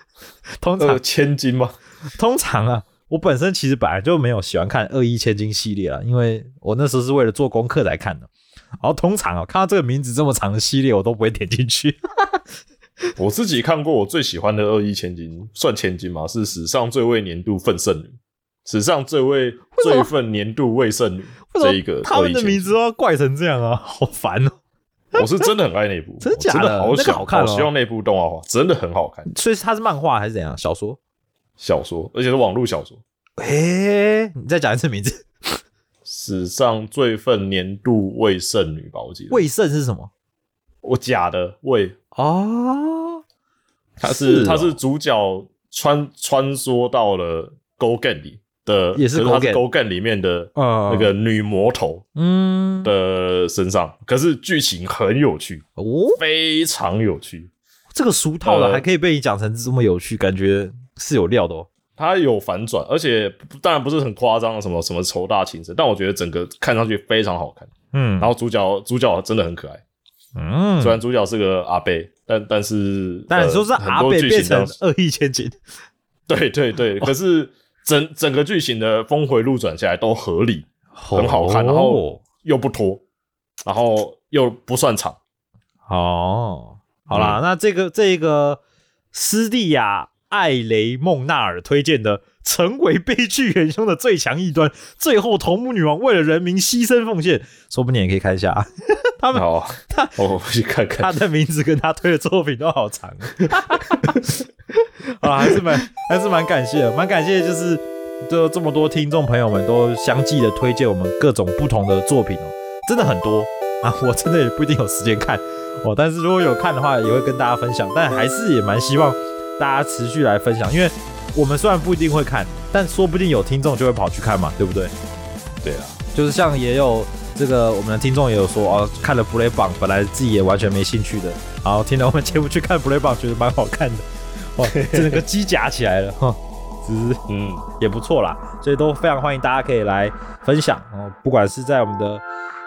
[laughs] 通常千金吗？通常啊，我本身其实本来就没有喜欢看《恶意千金》系列啊，因为我那时候是为了做功课来看的。然后通常啊，看到这个名字这么长的系列，我都不会点进去。我自己看过我最喜欢的二亿千金，算千金吗？是史上最为年度奋胜女，史上最为最份年度未胜女这一个他们的名字都要怪成这样啊，好烦哦。[laughs] 我是真的很爱那部，[laughs] 真的假的真的好那个想好看哦希望那部动画化真的很好看，所以它是漫画还是怎样？小说？小说而且是网络小说，诶、你再讲一次名字。史上最愤年度未胜女吧，我记得。魏胜是什么？我假的魏，哦，他是是哦他是主角穿穿梭到了 Go Game 里的，也是可他 Go 是 Gen 里面的呃那个女魔头嗯的身上，可是剧情很有趣，哦，非常有趣。这个俗套的呃还可以被你讲成这么有趣，感觉是有料的哦。它有反转，而且当然不是很夸张的什么什么仇大情深，但我觉得整个看上去非常好看。嗯。然后主角主角真的很可爱，嗯。虽然主角是个阿贝，但但是但你说是阿贝变成恶意千金，对对对，可是整整个剧情的峰回路转下来都合理，很好看，然后又不拖，然后又不算长。哦，好啦，嗯那这个这个斯蒂亚艾雷孟纳尔推荐的成为悲剧元凶的最强异端，最后头目女王为了人民牺牲奉献，说不定也可以看一下 [laughs] 啊。他们好，我去看看。他的名字跟他推的作品都好长，[laughs] [laughs] 啊，还是蛮还是蛮感谢的，蛮感谢，就是就这么多听众朋友们都相继的推荐我们各种不同的作品哦，真的很多啊，我真的也不一定有时间看哦，但是如果有看的话，也会跟大家分享，但还是也蛮希望大家持续来分享，因为我们虽然不一定会看，但说不定有听众就会跑去看嘛，对不对？对啊，就是像也有这个我们的听众也有说哦，看了 Play 榜，本来自己也完全没兴趣的，然后听了我们节目去看 Play 榜，觉得蛮好看的，哇，整个机甲起来了 [laughs] 哈，嗯，也不错啦，所以都非常欢迎大家可以来分享哦，不管是在我们的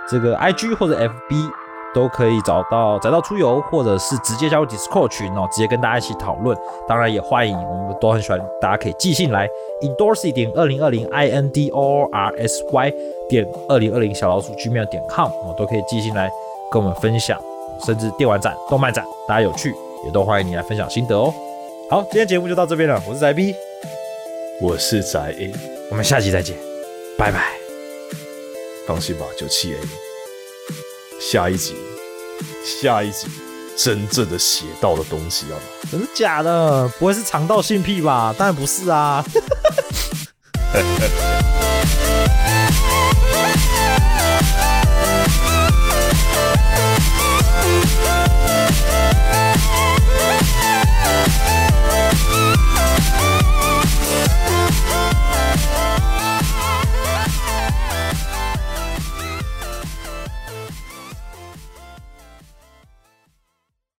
这个 IG 或者 FB。都可以找到宅到出游，或者是直接加入 Discord 群哦，直接跟大家一起讨论。当然也欢迎，我们都很喜欢，大家可以寄信来 indorsy 点二零二零 i n d o r s y 点二零二零小老鼠 gmail 点 com 哦，都可以寄信来跟我们分享，甚至电玩展、动漫展，大家有趣也都欢迎你来分享心得哦。好，今天节目就到这边了，我是宅 B，我是宅 A，我们下期再见，拜拜。放心吧，九七 A。下一集，下一集，真正的邪道的东西要来。真的假的？不会是肠道性癖吧？当然不是啊。[laughs]